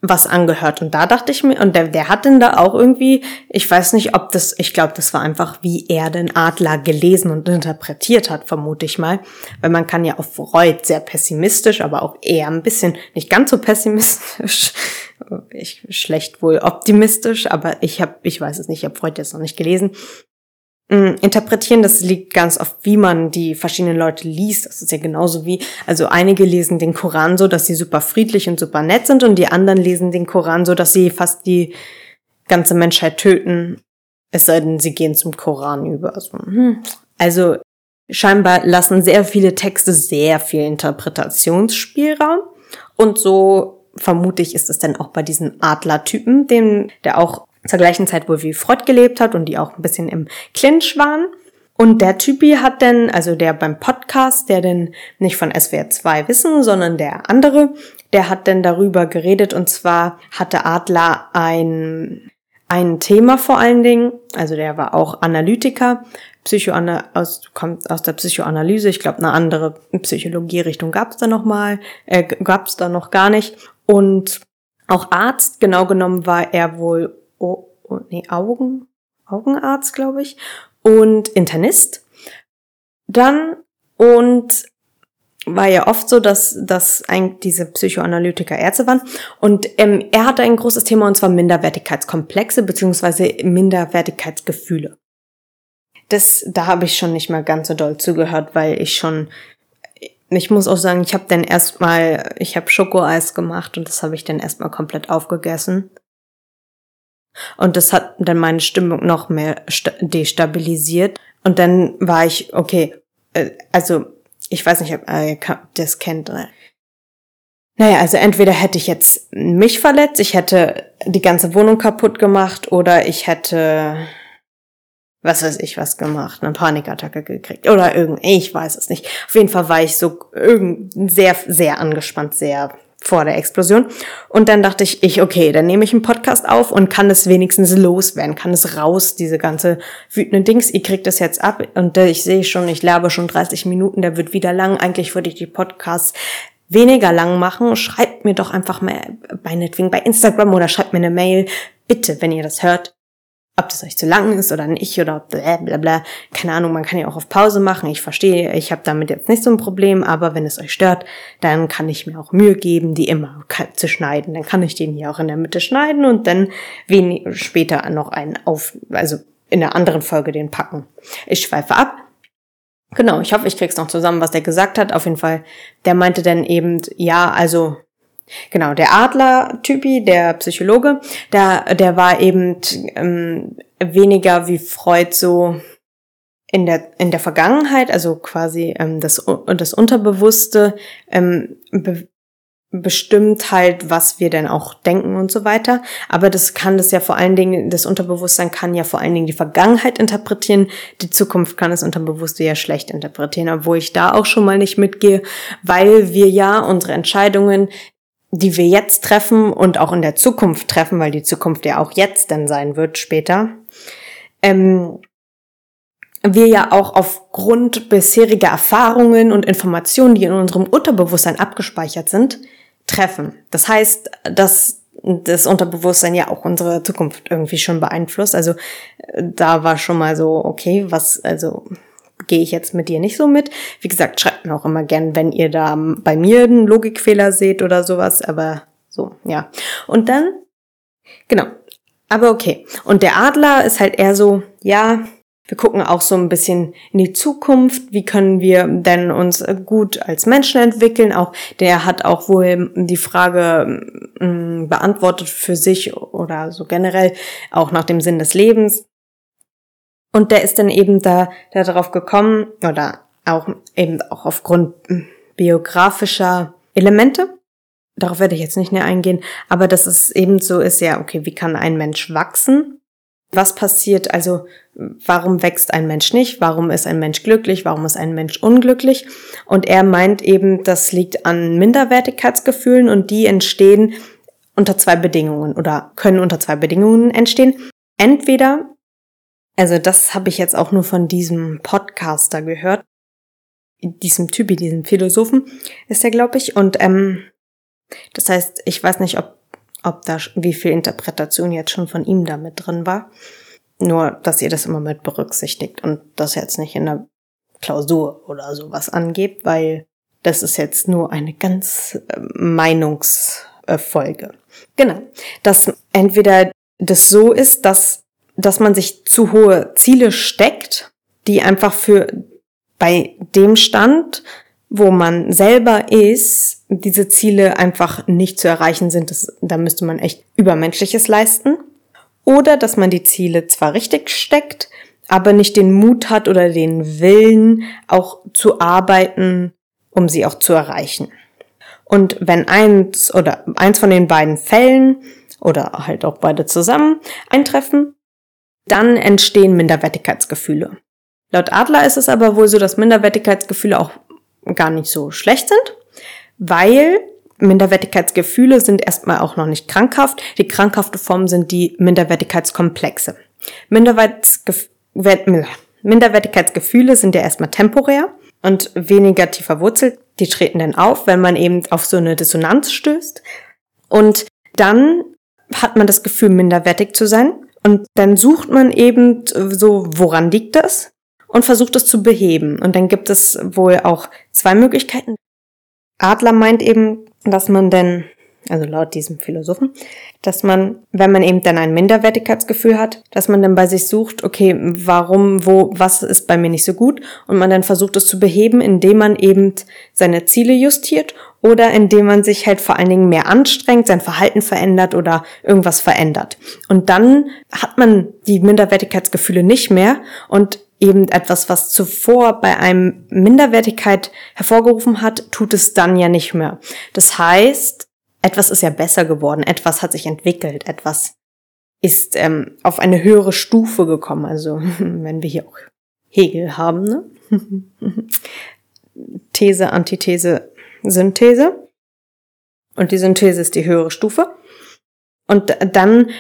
S1: was angehört. Und da dachte ich mir, und der, der hat denn da auch irgendwie, ich weiß nicht, ob das, ich glaube, das war einfach, wie er den Adler gelesen und interpretiert hat, vermute ich mal. Weil man kann ja auf Freud sehr pessimistisch, aber auch eher ein bisschen, nicht ganz so pessimistisch, ich schlecht wohl optimistisch, aber ich habe, ich weiß es nicht, ich habe Freud jetzt noch nicht gelesen, interpretieren, das liegt ganz oft, wie man die verschiedenen Leute liest. Das ist ja genauso wie, also einige lesen den Koran so, dass sie super friedlich und super nett sind und die anderen lesen den Koran so, dass sie fast die ganze Menschheit töten. Es sei denn, sie gehen zum Koran über. Also, hm. also scheinbar lassen sehr viele Texte sehr viel Interpretationsspielraum und so vermute ich, ist es dann auch bei diesen Adlertypen, dem, der auch zur gleichen Zeit wohl wie Freud gelebt hat und die auch ein bisschen im Clinch waren. Und der Typi hat denn, also der beim Podcast, der denn nicht von SWR 2 wissen, sondern der andere, der hat denn darüber geredet und zwar hatte Adler ein, ein Thema vor allen Dingen, also der war auch Analytiker, Psychoana aus, kommt aus der Psychoanalyse, ich glaube eine andere Psychologierichtung gab es da noch mal, äh, gab es da noch gar nicht. Und auch Arzt, genau genommen war er wohl oh, oh, nee, Augen, Augenarzt, glaube ich, und Internist. Dann und war ja oft so, dass, dass eigentlich diese Psychoanalytiker Ärzte waren. Und ähm, er hatte ein großes Thema und zwar Minderwertigkeitskomplexe beziehungsweise Minderwertigkeitsgefühle. Das, da habe ich schon nicht mal ganz so doll zugehört, weil ich schon, ich muss auch sagen, ich habe dann erstmal, ich habe Schokoeis gemacht und das habe ich dann erstmal komplett aufgegessen. Und das hat dann meine Stimmung noch mehr destabilisiert. Und dann war ich, okay, äh, also ich weiß nicht, ob ihr das kennt. Naja, also entweder hätte ich jetzt mich verletzt, ich hätte die ganze Wohnung kaputt gemacht oder ich hätte, was weiß ich, was gemacht, eine Panikattacke gekriegt oder irgend, ich weiß es nicht. Auf jeden Fall war ich so irgend sehr, sehr angespannt, sehr vor der Explosion. Und dann dachte ich, ich, okay, dann nehme ich einen Podcast auf und kann es wenigstens loswerden, kann es raus, diese ganze wütende Dings. Ich krieg das jetzt ab und ich sehe schon, ich labe schon 30 Minuten, der wird wieder lang. Eigentlich würde ich die Podcasts weniger lang machen. Schreibt mir doch einfach mal meinetwegen bei Instagram oder schreibt mir eine Mail. Bitte, wenn ihr das hört, ob das euch zu lang ist oder nicht oder bla bla bla. Keine Ahnung, man kann ja auch auf Pause machen. Ich verstehe, ich habe damit jetzt nicht so ein Problem, aber wenn es euch stört, dann kann ich mir auch Mühe geben, die immer zu schneiden. Dann kann ich den hier auch in der Mitte schneiden und dann wenig später noch einen auf, also in einer anderen Folge den packen. Ich schweife ab. Genau, ich hoffe, ich krieg's noch zusammen, was der gesagt hat. Auf jeden Fall, der meinte dann eben, ja, also Genau, der Adler-Typi, der Psychologe, der, der war eben ähm, weniger wie Freud so in der, in der Vergangenheit, also quasi ähm, das, das Unterbewusste ähm, be bestimmt halt, was wir denn auch denken und so weiter. Aber das kann das ja vor allen Dingen, das Unterbewusstsein kann ja vor allen Dingen die Vergangenheit interpretieren. Die Zukunft kann das Unterbewusste ja schlecht interpretieren, obwohl ich da auch schon mal nicht mitgehe, weil wir ja unsere Entscheidungen die wir jetzt treffen und auch in der Zukunft treffen, weil die Zukunft ja auch jetzt dann sein wird später, ähm, wir ja auch aufgrund bisheriger Erfahrungen und Informationen, die in unserem Unterbewusstsein abgespeichert sind, treffen. Das heißt, dass das Unterbewusstsein ja auch unsere Zukunft irgendwie schon beeinflusst. Also da war schon mal so, okay, was, also gehe ich jetzt mit dir nicht so mit. Wie gesagt, schreibt mir auch immer gern, wenn ihr da bei mir einen Logikfehler seht oder sowas, aber so, ja. Und dann, genau. Aber okay. Und der Adler ist halt eher so, ja, wir gucken auch so ein bisschen in die Zukunft. Wie können wir denn uns gut als Menschen entwickeln? Auch der hat auch wohl die Frage äh, beantwortet für sich oder so generell auch nach dem Sinn des Lebens. Und der ist dann eben da, da darauf gekommen oder auch eben auch aufgrund biografischer Elemente. Darauf werde ich jetzt nicht näher eingehen, aber dass es eben so ist, ja, okay, wie kann ein Mensch wachsen? Was passiert, also warum wächst ein Mensch nicht? Warum ist ein Mensch glücklich? Warum ist ein Mensch unglücklich? Und er meint eben, das liegt an Minderwertigkeitsgefühlen und die entstehen unter zwei Bedingungen oder können unter zwei Bedingungen entstehen. Entweder, also das habe ich jetzt auch nur von diesem Podcaster gehört, diesem Typi, diesem Philosophen ist er, glaube ich. Und ähm, das heißt, ich weiß nicht, ob ob da wie viel Interpretation jetzt schon von ihm damit drin war. Nur, dass ihr das immer mit berücksichtigt und das jetzt nicht in der Klausur oder sowas angebt, weil das ist jetzt nur eine ganz äh, Meinungsfolge. Genau. Dass entweder das so ist, dass, dass man sich zu hohe Ziele steckt, die einfach für bei dem Stand, wo man selber ist, diese Ziele einfach nicht zu erreichen sind. Das, da müsste man echt Übermenschliches leisten. Oder dass man die Ziele zwar richtig steckt, aber nicht den Mut hat oder den Willen, auch zu arbeiten, um sie auch zu erreichen. Und wenn eins oder eins von den beiden Fällen oder halt auch beide zusammen eintreffen, dann entstehen Minderwertigkeitsgefühle. Laut Adler ist es aber wohl so, dass Minderwertigkeitsgefühle auch gar nicht so schlecht sind, weil Minderwertigkeitsgefühle sind erstmal auch noch nicht krankhaft. Die krankhafte Form sind die Minderwertigkeitskomplexe. Minderwertigkeitsgefühle sind ja erstmal temporär und weniger tiefer verwurzelt. Die treten dann auf, wenn man eben auf so eine Dissonanz stößt. Und dann hat man das Gefühl, minderwertig zu sein. Und dann sucht man eben so, woran liegt das? Und versucht es zu beheben. Und dann gibt es wohl auch zwei Möglichkeiten. Adler meint eben, dass man denn, also laut diesem Philosophen, dass man, wenn man eben dann ein Minderwertigkeitsgefühl hat, dass man dann bei sich sucht, okay, warum, wo, was ist bei mir nicht so gut und man dann versucht es zu beheben, indem man eben seine Ziele justiert oder indem man sich halt vor allen Dingen mehr anstrengt, sein Verhalten verändert oder irgendwas verändert. Und dann hat man die Minderwertigkeitsgefühle nicht mehr und eben etwas, was zuvor bei einem Minderwertigkeit hervorgerufen hat, tut es dann ja nicht mehr. Das heißt, etwas ist ja besser geworden, etwas hat sich entwickelt, etwas ist ähm, auf eine höhere Stufe gekommen. Also (laughs) wenn wir hier auch Hegel haben, ne? (laughs) These, Antithese, Synthese. Und die Synthese ist die höhere Stufe. Und dann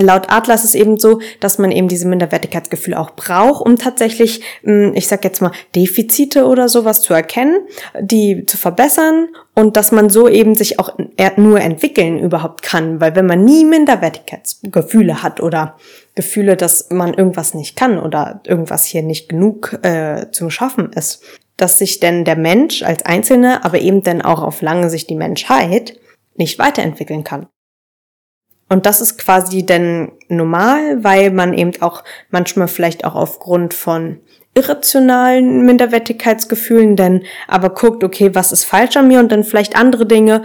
S1: Laut Atlas ist eben so, dass man eben diese Minderwertigkeitsgefühle auch braucht, um tatsächlich, hm, ich sag jetzt mal, Defizite oder sowas zu erkennen, die zu verbessern und dass man so eben sich auch nur entwickeln überhaupt kann, weil wenn man nie Minderwertigkeitsgefühle hat oder Gefühle, dass man irgendwas nicht kann oder irgendwas hier nicht genug äh, zum Schaffen ist, dass sich denn der Mensch als Einzelne, aber eben dann auch auf lange Sicht die Menschheit nicht weiterentwickeln kann. Und das ist quasi dann normal, weil man eben auch manchmal vielleicht auch aufgrund von irrationalen Minderwertigkeitsgefühlen dann aber guckt, okay, was ist falsch an mir und dann vielleicht andere Dinge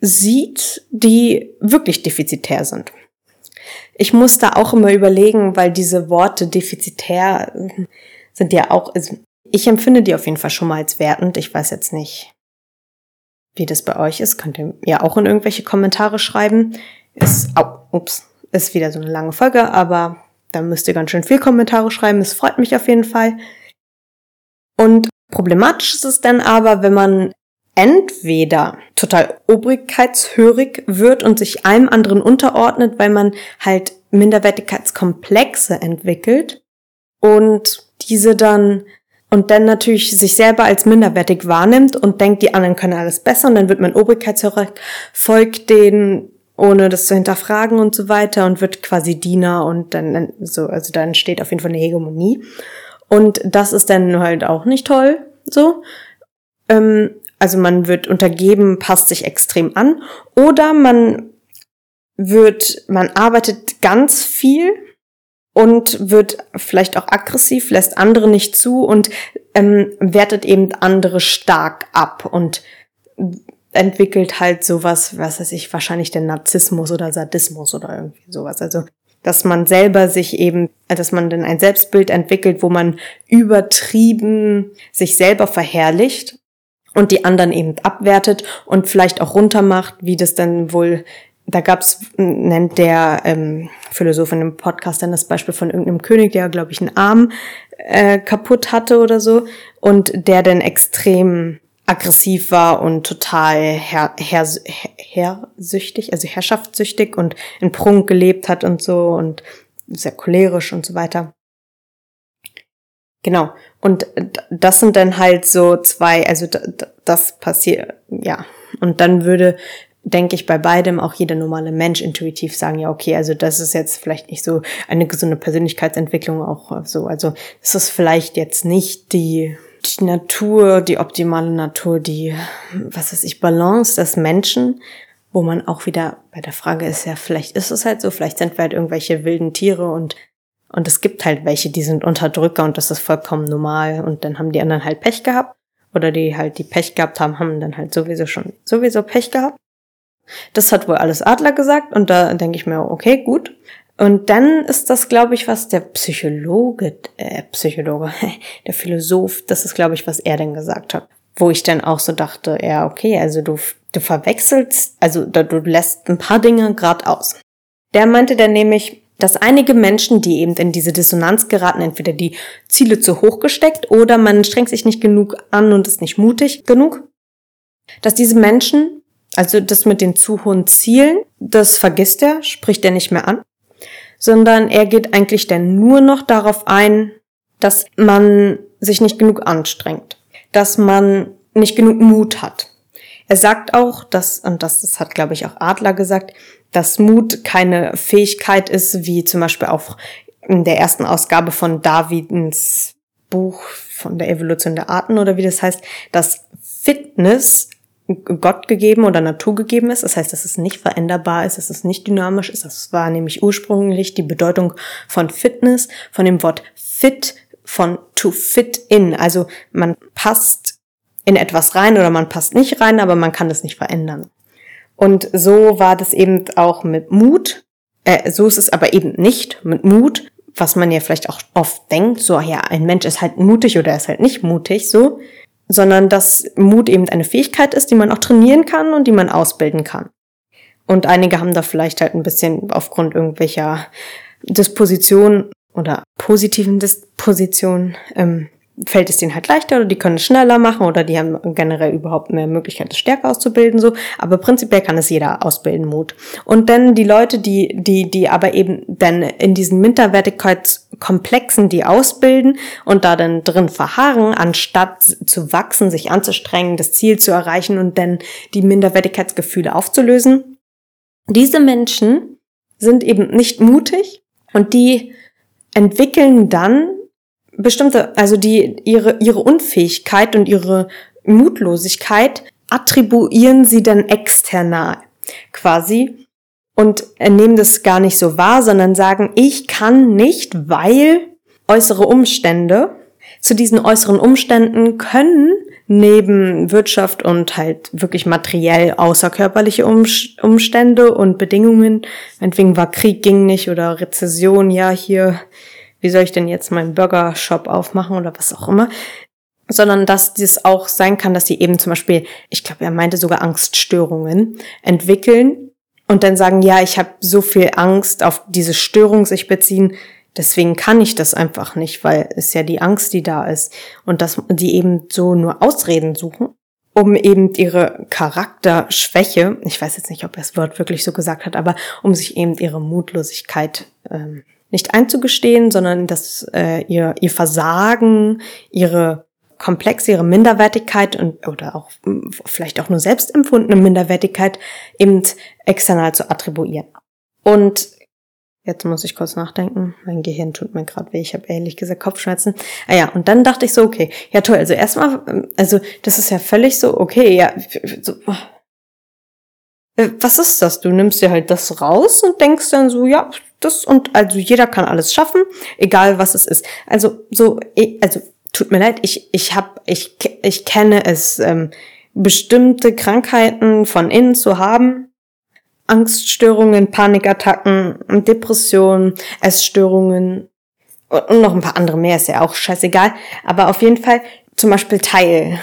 S1: sieht, die wirklich defizitär sind. Ich muss da auch immer überlegen, weil diese Worte defizitär sind ja auch, also ich empfinde die auf jeden Fall schon mal als wertend. Ich weiß jetzt nicht, wie das bei euch ist. Könnt ihr ja auch in irgendwelche Kommentare schreiben. Ist, oh, ups, ist wieder so eine lange Folge, aber da müsst ihr ganz schön viel Kommentare schreiben. Es freut mich auf jeden Fall. Und problematisch ist es dann aber, wenn man entweder total obrigkeitshörig wird und sich einem anderen unterordnet, weil man halt Minderwertigkeitskomplexe entwickelt und diese dann und dann natürlich sich selber als minderwertig wahrnimmt und denkt, die anderen können alles besser und dann wird man Obrigkeitshörer, folgt denen, ohne das zu hinterfragen und so weiter und wird quasi Diener und dann so, also dann entsteht auf jeden Fall eine Hegemonie. Und das ist dann halt auch nicht toll, so. Ähm, also man wird untergeben, passt sich extrem an oder man wird, man arbeitet ganz viel und wird vielleicht auch aggressiv, lässt andere nicht zu und ähm, wertet eben andere stark ab und entwickelt halt sowas, was weiß ich, wahrscheinlich der Narzissmus oder Sadismus oder irgendwie sowas. Also, dass man selber sich eben, dass man dann ein Selbstbild entwickelt, wo man übertrieben sich selber verherrlicht und die anderen eben abwertet und vielleicht auch runtermacht, wie das dann wohl da gab's, nennt der ähm, Philosoph in einem Podcast dann das Beispiel von irgendeinem König, der, glaube ich, einen Arm äh, kaputt hatte oder so und der dann extrem aggressiv war und total her, her, hersüchtig, also herrschaftssüchtig und in Prunk gelebt hat und so und sehr cholerisch und so weiter. Genau. Und das sind dann halt so zwei, also das passiert, ja. Und dann würde denke ich, bei beidem auch jeder normale Mensch intuitiv sagen, ja, okay, also das ist jetzt vielleicht nicht so eine gesunde Persönlichkeitsentwicklung auch so. Also es ist vielleicht jetzt nicht die, die Natur, die optimale Natur, die, was weiß ich, Balance des Menschen, wo man auch wieder bei der Frage ist ja, vielleicht ist es halt so, vielleicht sind wir halt irgendwelche wilden Tiere und und es gibt halt welche, die sind Unterdrücker und das ist vollkommen normal und dann haben die anderen halt Pech gehabt oder die halt die Pech gehabt haben, haben dann halt sowieso schon sowieso Pech gehabt. Das hat wohl alles Adler gesagt und da denke ich mir, okay, gut. Und dann ist das, glaube ich, was der Psychologe, äh, Psychologe, (laughs) der Philosoph, das ist, glaube ich, was er denn gesagt hat. Wo ich dann auch so dachte, ja, okay, also du, du verwechselst, also du lässt ein paar Dinge grad aus. Der meinte dann nämlich, dass einige Menschen, die eben in diese Dissonanz geraten, entweder die Ziele zu hoch gesteckt oder man strengt sich nicht genug an und ist nicht mutig genug, dass diese Menschen also das mit den zu hohen Zielen, das vergisst er, spricht er nicht mehr an, sondern er geht eigentlich dann nur noch darauf ein, dass man sich nicht genug anstrengt, dass man nicht genug Mut hat. Er sagt auch, dass, und das, das hat, glaube ich, auch Adler gesagt, dass Mut keine Fähigkeit ist, wie zum Beispiel auch in der ersten Ausgabe von Davidens Buch von der Evolution der Arten oder wie das heißt, dass Fitness Gott gegeben oder Natur gegeben ist. Das heißt, dass es nicht veränderbar ist, dass es nicht dynamisch ist. Das war nämlich ursprünglich die Bedeutung von Fitness, von dem Wort fit, von to fit in. Also man passt in etwas rein oder man passt nicht rein, aber man kann es nicht verändern. Und so war das eben auch mit Mut. Äh, so ist es aber eben nicht mit Mut, was man ja vielleicht auch oft denkt, so, ja, ein Mensch ist halt mutig oder er ist halt nicht mutig, so sondern dass Mut eben eine Fähigkeit ist, die man auch trainieren kann und die man ausbilden kann. Und einige haben da vielleicht halt ein bisschen aufgrund irgendwelcher Disposition oder positiven Dispositionen ähm, fällt es denen halt leichter oder die können es schneller machen oder die haben generell überhaupt mehr Möglichkeit, es stärker auszubilden, so. Aber prinzipiell kann es jeder ausbilden, Mut. Und dann die Leute, die, die, die aber eben dann in diesen Minderwertigkeitskomplexen die ausbilden und da dann drin verharren, anstatt zu wachsen, sich anzustrengen, das Ziel zu erreichen und dann die Minderwertigkeitsgefühle aufzulösen. Diese Menschen sind eben nicht mutig und die entwickeln dann bestimmte, also die ihre ihre Unfähigkeit und ihre Mutlosigkeit attribuieren sie dann external quasi und nehmen das gar nicht so wahr, sondern sagen, ich kann nicht, weil äußere Umstände. Zu diesen äußeren Umständen können neben Wirtschaft und halt wirklich materiell außerkörperliche Umstände und Bedingungen, meinetwegen war Krieg ging nicht oder Rezession, ja, hier wie soll ich denn jetzt meinen Burger-Shop aufmachen oder was auch immer, sondern dass das auch sein kann, dass die eben zum Beispiel, ich glaube, er meinte sogar Angststörungen entwickeln und dann sagen, ja, ich habe so viel Angst, auf diese Störung sich beziehen, deswegen kann ich das einfach nicht, weil es ja die Angst, die da ist. Und dass die eben so nur Ausreden suchen, um eben ihre Charakterschwäche, ich weiß jetzt nicht, ob er das Wort wirklich so gesagt hat, aber um sich eben ihre Mutlosigkeit ähm, nicht einzugestehen, sondern dass äh, ihr, ihr Versagen, ihre Komplexe, ihre Minderwertigkeit und oder auch vielleicht auch nur selbstempfundene Minderwertigkeit eben external zu attribuieren. Und Jetzt muss ich kurz nachdenken. Mein Gehirn tut mir gerade weh. Ich habe ehrlich gesagt Kopfschmerzen. Ah ja, und dann dachte ich so, okay, ja toll. Also erstmal, also das ist ja völlig so, okay, ja. So, äh, was ist das? Du nimmst dir halt das raus und denkst dann so, ja, das und also jeder kann alles schaffen, egal was es ist. Also so, also tut mir leid, ich ich habe ich ich kenne es ähm, bestimmte Krankheiten von innen zu haben Angststörungen, Panikattacken, Depressionen, Essstörungen und noch ein paar andere mehr, ist ja auch scheißegal. Aber auf jeden Fall zum Beispiel Teil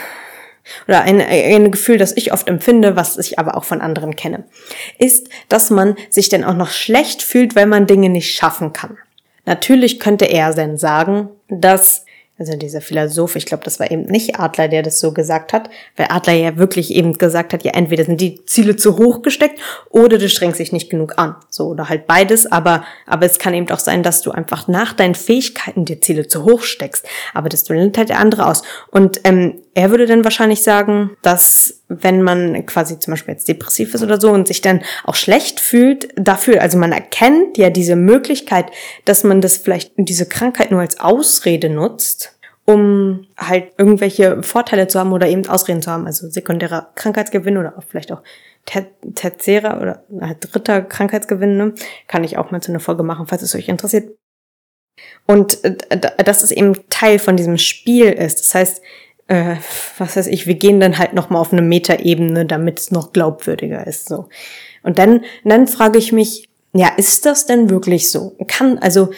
S1: oder ein, ein Gefühl, das ich oft empfinde, was ich aber auch von anderen kenne, ist, dass man sich dann auch noch schlecht fühlt, wenn man Dinge nicht schaffen kann. Natürlich könnte er dann sagen, dass also dieser Philosoph, ich glaube, das war eben nicht Adler, der das so gesagt hat, weil Adler ja wirklich eben gesagt hat, ja, entweder sind die Ziele zu hoch gesteckt oder du strengst dich nicht genug an. So, oder halt beides, aber, aber es kann eben auch sein, dass du einfach nach deinen Fähigkeiten die Ziele zu hoch steckst. Aber das lernt halt der andere aus. Und ähm, er würde dann wahrscheinlich sagen, dass wenn man quasi zum Beispiel jetzt depressiv ist oder so und sich dann auch schlecht fühlt dafür, also man erkennt ja diese Möglichkeit, dass man das vielleicht diese Krankheit nur als Ausrede nutzt, um halt irgendwelche Vorteile zu haben oder eben Ausreden zu haben, also sekundärer Krankheitsgewinn oder auch vielleicht auch ter tertiärer oder dritter Krankheitsgewinn, ne? kann ich auch mal zu einer Folge machen, falls es euch interessiert. Und äh, dass es eben Teil von diesem Spiel ist. Das heißt, äh, was weiß ich, wir gehen dann halt nochmal auf eine Metaebene, damit es noch glaubwürdiger ist. So. Und dann, dann frage ich mich, ja, ist das denn wirklich so? Kann, also,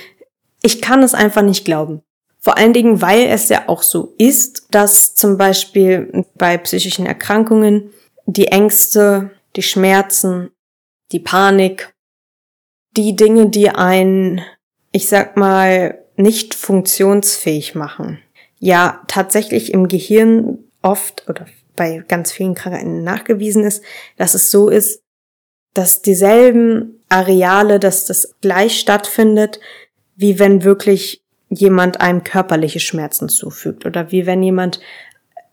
S1: ich kann es einfach nicht glauben. Vor allen Dingen, weil es ja auch so ist, dass zum Beispiel bei psychischen Erkrankungen die Ängste, die Schmerzen, die Panik, die Dinge, die einen, ich sag mal, nicht funktionsfähig machen, ja tatsächlich im Gehirn oft oder bei ganz vielen Krankheiten nachgewiesen ist, dass es so ist, dass dieselben Areale, dass das gleich stattfindet, wie wenn wirklich jemand einem körperliche Schmerzen zufügt oder wie wenn jemand,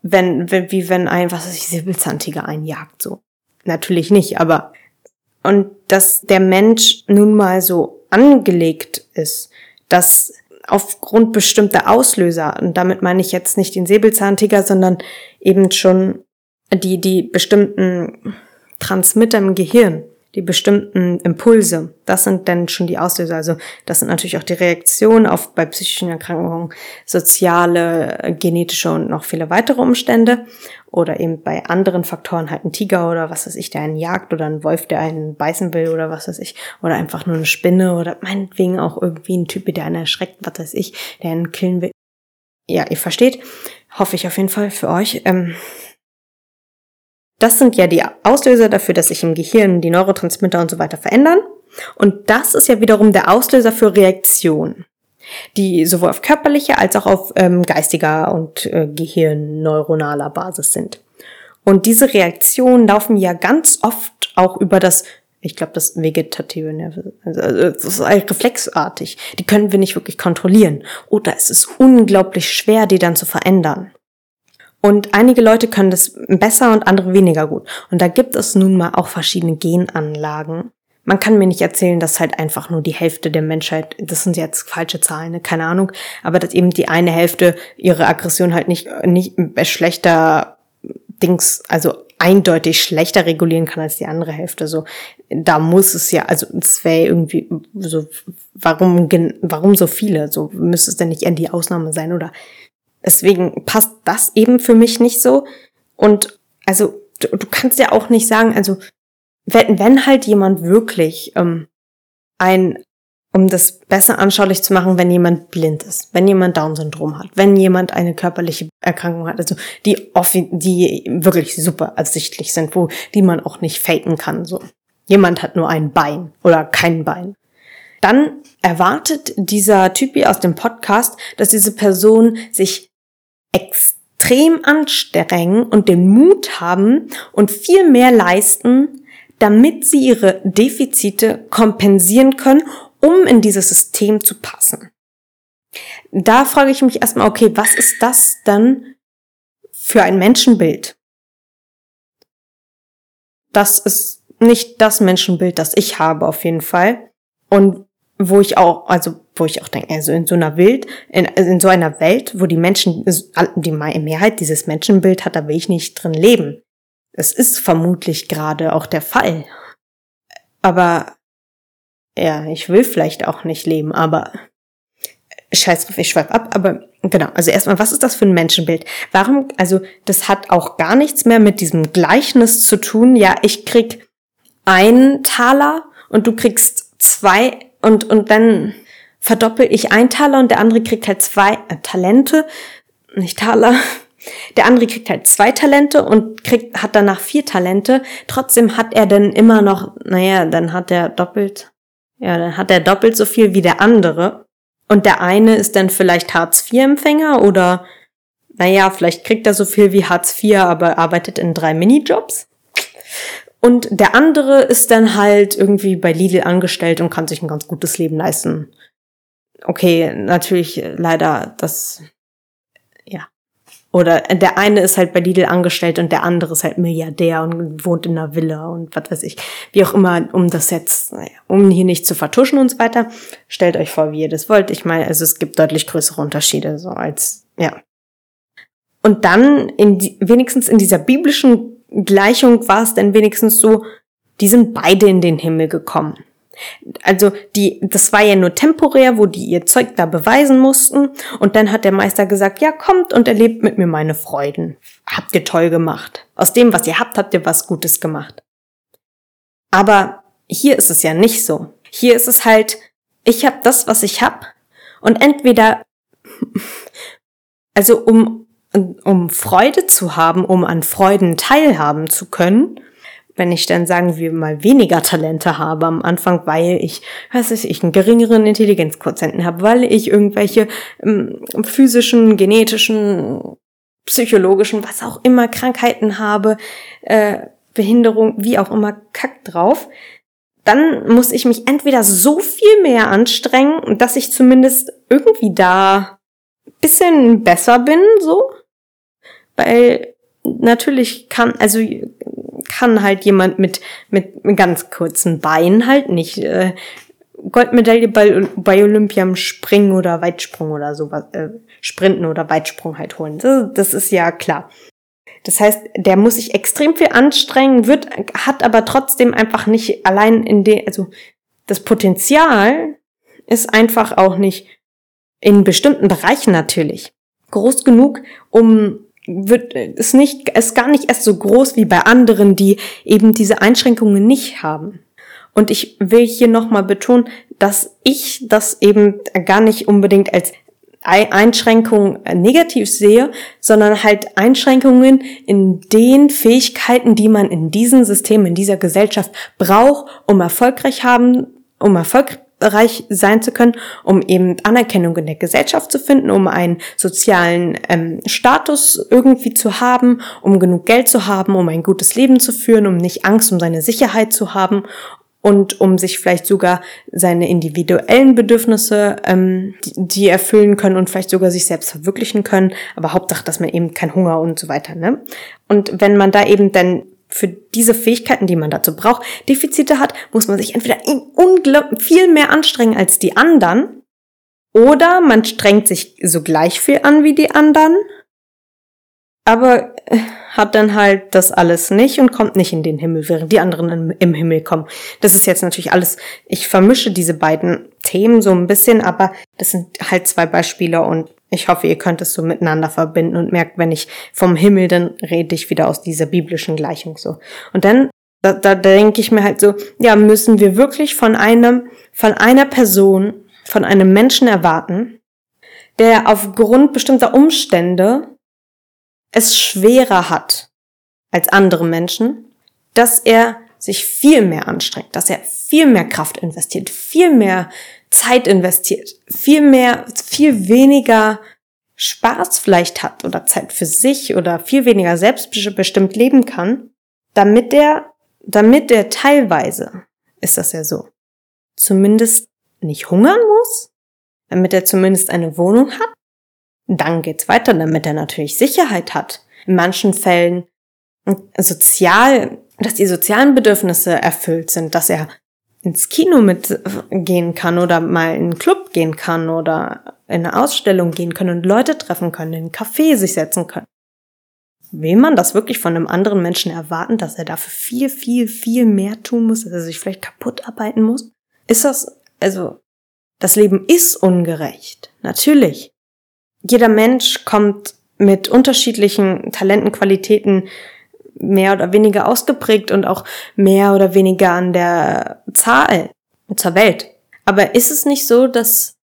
S1: wenn, wie wenn ein, was weiß ich, Säbelzahntiger einjagt, so. Natürlich nicht, aber, und dass der Mensch nun mal so angelegt ist, dass aufgrund bestimmter Auslöser, und damit meine ich jetzt nicht den Säbelzahntiger, sondern eben schon die, die bestimmten Transmitter im Gehirn, die bestimmten Impulse, das sind dann schon die Auslöser. Also das sind natürlich auch die Reaktionen auf bei psychischen Erkrankungen, soziale, genetische und noch viele weitere Umstände. Oder eben bei anderen Faktoren halt ein Tiger oder was weiß ich, der einen jagt oder ein Wolf, der einen beißen will oder was weiß ich. Oder einfach nur eine Spinne oder meinetwegen auch irgendwie ein Typ, der einen erschreckt, was weiß ich, der einen killen will. Ja, ihr versteht. Hoffe ich auf jeden Fall für euch. Ähm, das sind ja die Auslöser dafür, dass sich im Gehirn die Neurotransmitter und so weiter verändern. Und das ist ja wiederum der Auslöser für Reaktionen, die sowohl auf körperlicher als auch auf ähm, geistiger und äh, gehirnneuronaler Basis sind. Und diese Reaktionen laufen ja ganz oft auch über das, ich glaube, das vegetative Nerven, also, also das ist reflexartig. Die können wir nicht wirklich kontrollieren. Oder es ist unglaublich schwer, die dann zu verändern. Und einige Leute können das besser und andere weniger gut. Und da gibt es nun mal auch verschiedene Genanlagen. Man kann mir nicht erzählen, dass halt einfach nur die Hälfte der Menschheit, das sind jetzt falsche Zahlen, ne? keine Ahnung, aber dass eben die eine Hälfte ihre Aggression halt nicht, nicht schlechter Dings, also eindeutig schlechter regulieren kann als die andere Hälfte. So, da muss es ja, also es wäre irgendwie so, warum, warum so viele? So müsste es denn nicht eher die Ausnahme sein oder Deswegen passt das eben für mich nicht so. Und also du, du kannst ja auch nicht sagen, also wenn, wenn halt jemand wirklich ähm, ein, um das besser anschaulich zu machen, wenn jemand blind ist, wenn jemand Down-Syndrom hat, wenn jemand eine körperliche Erkrankung hat, also die, die wirklich super ersichtlich sind, wo die man auch nicht faken kann. So, jemand hat nur ein Bein oder kein Bein. Dann erwartet dieser Typi aus dem Podcast, dass diese Person sich extrem anstrengen und den Mut haben und viel mehr leisten, damit sie ihre Defizite kompensieren können um in dieses System zu passen. Da frage ich mich erstmal, okay, was ist das dann für ein Menschenbild? Das ist nicht das Menschenbild, das ich habe, auf jeden Fall. Und wo ich auch, also wo ich auch denke, also in so einer Welt, in, in so einer Welt, wo die Menschen, die Mehrheit dieses Menschenbild hat, da will ich nicht drin leben. Es ist vermutlich gerade auch der Fall. Aber ja, ich will vielleicht auch nicht leben, aber scheiß drauf, ich schweif ab, aber genau, also erstmal, was ist das für ein Menschenbild? Warum, also das hat auch gar nichts mehr mit diesem Gleichnis zu tun, ja, ich krieg einen Taler und du kriegst zwei und, und dann verdoppel ich ein Taler und der andere kriegt halt zwei äh, Talente, nicht Taler. (laughs) Der andere kriegt halt zwei Talente und kriegt, hat danach vier Talente. Trotzdem hat er dann immer noch, naja, dann hat er doppelt, ja, dann hat er doppelt so viel wie der andere. Und der eine ist dann vielleicht Hartz-IV-Empfänger oder, naja, vielleicht kriegt er so viel wie Hartz IV, aber arbeitet in drei Minijobs. Und der andere ist dann halt irgendwie bei Lidl angestellt und kann sich ein ganz gutes Leben leisten. Okay, natürlich leider das, ja. Oder der eine ist halt bei Lidl angestellt und der andere ist halt Milliardär und wohnt in einer Villa und was weiß ich. Wie auch immer, um das jetzt, um hier nicht zu vertuschen und so weiter. Stellt euch vor, wie ihr das wollt. Ich meine, also es gibt deutlich größere Unterschiede, so als, ja. Und dann in die, wenigstens in dieser biblischen Gleichung war es denn wenigstens so, die sind beide in den Himmel gekommen. Also die, das war ja nur temporär, wo die ihr Zeug da beweisen mussten. Und dann hat der Meister gesagt, ja, kommt und erlebt mit mir meine Freuden. Habt ihr toll gemacht. Aus dem, was ihr habt, habt ihr was Gutes gemacht. Aber hier ist es ja nicht so. Hier ist es halt, ich habe das, was ich hab. Und entweder, (laughs) also um um Freude zu haben, um an Freuden teilhaben zu können, wenn ich dann sagen wir mal weniger Talente habe am Anfang, weil ich, was weiß ich, einen geringeren Intelligenzquotienten habe, weil ich irgendwelche ähm, physischen, genetischen, psychologischen, was auch immer Krankheiten habe, äh, Behinderung, wie auch immer, kack drauf, dann muss ich mich entweder so viel mehr anstrengen, dass ich zumindest irgendwie da bisschen besser bin, so, weil natürlich kann, also kann halt jemand mit, mit ganz kurzen Beinen halt nicht äh, Goldmedaille bei, bei Olympia im Springen oder Weitsprung oder sowas, äh, Sprinten oder Weitsprung halt holen. Das, das ist ja klar. Das heißt, der muss sich extrem viel anstrengen, wird, hat aber trotzdem einfach nicht allein in den, also das Potenzial ist einfach auch nicht in bestimmten Bereichen natürlich groß genug, um wird ist nicht ist gar nicht erst so groß wie bei anderen, die eben diese Einschränkungen nicht haben. Und ich will hier nochmal betonen, dass ich das eben gar nicht unbedingt als Einschränkung negativ sehe, sondern halt Einschränkungen in den Fähigkeiten, die man in diesem System, in dieser Gesellschaft braucht, um erfolgreich haben, um erfolgreich reich sein zu können, um eben Anerkennung in der Gesellschaft zu finden, um einen sozialen ähm, Status irgendwie zu haben, um genug Geld zu haben, um ein gutes Leben zu führen, um nicht Angst um seine Sicherheit zu haben und um sich vielleicht sogar seine individuellen Bedürfnisse, ähm, die, die erfüllen können und vielleicht sogar sich selbst verwirklichen können. Aber Hauptsache, dass man eben kein Hunger und so weiter. Ne? Und wenn man da eben dann für diese Fähigkeiten, die man dazu braucht, Defizite hat, muss man sich entweder viel mehr anstrengen als die anderen oder man strengt sich so gleich viel an wie die anderen, aber äh, hat dann halt das alles nicht und kommt nicht in den Himmel, während die anderen im Himmel kommen. Das ist jetzt natürlich alles, ich vermische diese beiden Themen so ein bisschen, aber das sind halt zwei Beispiele und ich hoffe, ihr könnt es so miteinander verbinden und merkt, wenn ich vom Himmel, dann rede ich wieder aus dieser biblischen Gleichung so. Und dann, da, da denke ich mir halt so, ja, müssen wir wirklich von einem, von einer Person, von einem Menschen erwarten, der aufgrund bestimmter Umstände es schwerer hat als andere Menschen, dass er sich viel mehr anstrengt, dass er viel mehr Kraft investiert, viel mehr Zeit investiert, viel mehr, viel weniger Spaß vielleicht hat oder Zeit für sich oder viel weniger selbstbestimmt leben kann, damit der, damit der teilweise, ist das ja so, zumindest nicht hungern muss, damit er zumindest eine Wohnung hat. Dann geht's weiter, damit er natürlich Sicherheit hat. In manchen Fällen sozial, dass die sozialen Bedürfnisse erfüllt sind, dass er ins Kino mitgehen kann oder mal in einen Club gehen kann oder in eine Ausstellung gehen können und Leute treffen können, in einen Café sich setzen können. Will man das wirklich von einem anderen Menschen erwarten, dass er dafür viel, viel, viel mehr tun muss, dass er sich vielleicht kaputt arbeiten muss? Ist das, also, das Leben ist ungerecht. Natürlich. Jeder Mensch kommt mit unterschiedlichen Talenten, Qualitäten mehr oder weniger ausgeprägt und auch mehr oder weniger an der Zahl zur Welt. Aber ist es nicht so, dass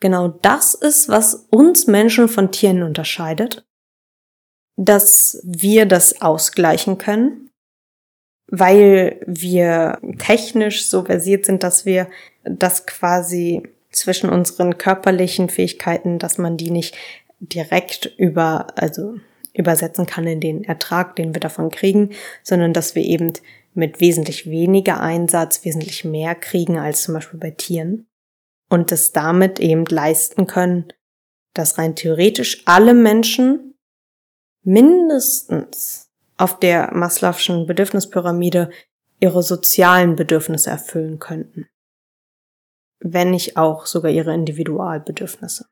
S1: genau das ist, was uns Menschen von Tieren unterscheidet? Dass wir das ausgleichen können, weil wir technisch so versiert sind, dass wir das quasi zwischen unseren körperlichen Fähigkeiten, dass man die nicht direkt über, also übersetzen kann in den Ertrag, den wir davon kriegen, sondern dass wir eben mit wesentlich weniger Einsatz wesentlich mehr kriegen als zum Beispiel bei Tieren und es damit eben leisten können, dass rein theoretisch alle Menschen mindestens auf der Maslow'schen Bedürfnispyramide ihre sozialen Bedürfnisse erfüllen könnten. Wenn nicht auch sogar ihre Individualbedürfnisse.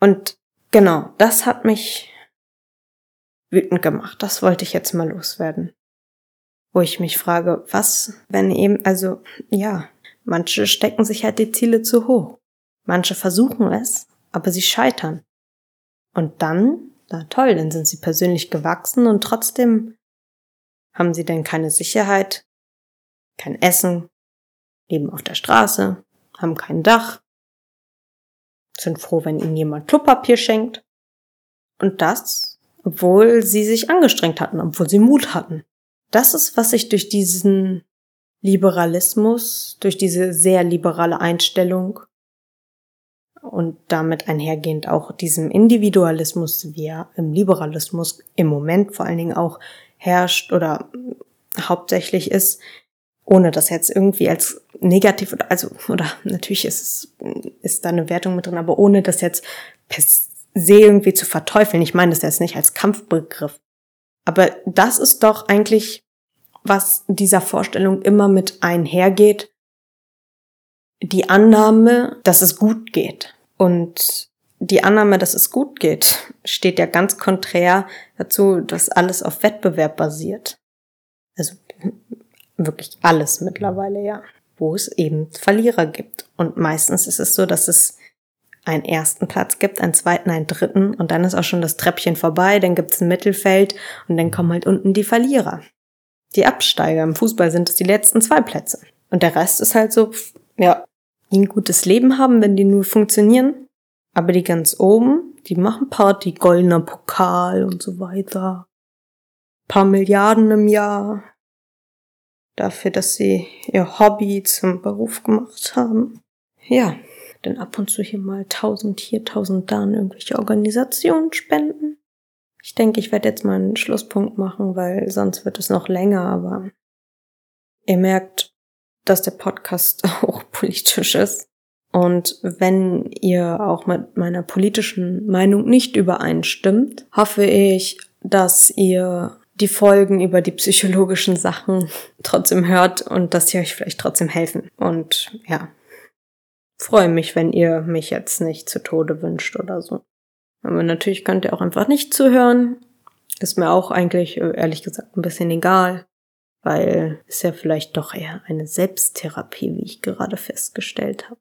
S1: Und genau, das hat mich wütend gemacht. Das wollte ich jetzt mal loswerden. Wo ich mich frage, was, wenn eben, also, ja, manche stecken sich halt die Ziele zu hoch. Manche versuchen es, aber sie scheitern. Und dann, na toll, dann sind sie persönlich gewachsen und trotzdem haben sie denn keine Sicherheit, kein Essen, leben auf der Straße, haben kein Dach, sind froh, wenn ihnen jemand Klopapier schenkt. Und das obwohl sie sich angestrengt hatten, obwohl sie Mut hatten. Das ist, was ich durch diesen Liberalismus, durch diese sehr liberale Einstellung und damit einhergehend auch diesem Individualismus, wie er im Liberalismus im Moment vor allen Dingen auch herrscht oder hauptsächlich ist, ohne das jetzt irgendwie als negativ oder also oder (laughs) natürlich ist es ist da eine Wertung mit drin, aber ohne das jetzt See irgendwie zu verteufeln. Ich meine das jetzt nicht als Kampfbegriff. Aber das ist doch eigentlich, was dieser Vorstellung immer mit einhergeht. Die Annahme, dass es gut geht. Und die Annahme, dass es gut geht, steht ja ganz konträr dazu, dass alles auf Wettbewerb basiert. Also wirklich alles mittlerweile, ja. Wo es eben Verlierer gibt. Und meistens ist es so, dass es einen ersten Platz gibt, einen zweiten, einen dritten und dann ist auch schon das Treppchen vorbei, dann gibt's ein Mittelfeld und dann kommen halt unten die Verlierer. Die Absteiger im Fußball sind es die letzten zwei Plätze. Und der Rest ist halt so, ja, die ein gutes Leben haben, wenn die nur funktionieren. Aber die ganz oben, die machen Party, goldener Pokal und so weiter. paar Milliarden im Jahr. Dafür, dass sie ihr Hobby zum Beruf gemacht haben. Ja, denn ab und zu hier mal tausend hier, tausend da an irgendwelche Organisationen spenden. Ich denke, ich werde jetzt mal einen Schlusspunkt machen, weil sonst wird es noch länger, aber ihr merkt, dass der Podcast (laughs) auch politisch ist. Und wenn ihr auch mit meiner politischen Meinung nicht übereinstimmt, hoffe ich, dass ihr die Folgen über die psychologischen Sachen (laughs) trotzdem hört und dass sie euch vielleicht trotzdem helfen. Und ja, freue mich, wenn ihr mich jetzt nicht zu Tode wünscht oder so. Aber natürlich könnt ihr auch einfach nicht zuhören. Ist mir auch eigentlich, äh, ehrlich gesagt, ein bisschen egal. Weil ist ja vielleicht doch eher eine Selbsttherapie, wie ich gerade festgestellt habe.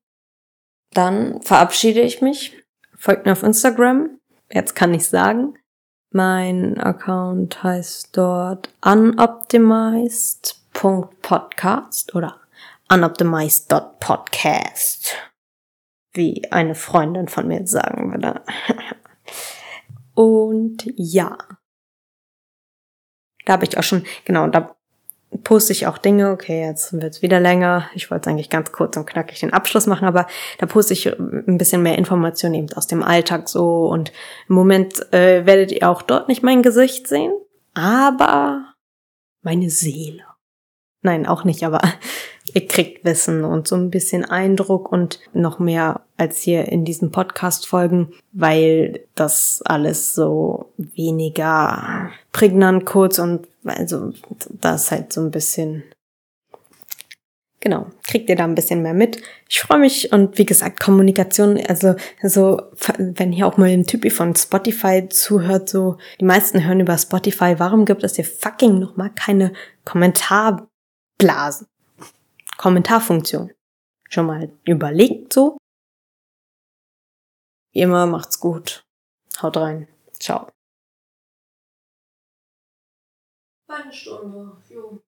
S1: Dann verabschiede ich mich. Folgt mir auf Instagram. Jetzt kann ich sagen. Mein Account heißt dort unoptimized.podcast oder unoptimized.podcast wie eine Freundin von mir sagen würde. Und ja. Da habe ich auch schon, genau, da poste ich auch Dinge, okay, jetzt wird's wieder länger. Ich wollte eigentlich ganz kurz und knackig den Abschluss machen, aber da poste ich ein bisschen mehr Informationen eben aus dem Alltag so. Und im Moment äh, werdet ihr auch dort nicht mein Gesicht sehen, aber meine Seele. Nein, auch nicht, aber ihr kriegt Wissen und so ein bisschen Eindruck und noch mehr als hier in diesen Podcast-Folgen, weil das alles so weniger prägnant kurz und also das halt so ein bisschen Genau, kriegt ihr da ein bisschen mehr mit. Ich freue mich und wie gesagt, Kommunikation, also so, wenn hier auch mal ein Typi von Spotify zuhört, so, die meisten hören über Spotify, warum gibt es hier fucking nochmal keine Kommentarblasen? Kommentarfunktion. Schon mal überlegt so? Wie immer macht's gut. Haut rein. Ciao.
S2: Eine Stunde. Jo.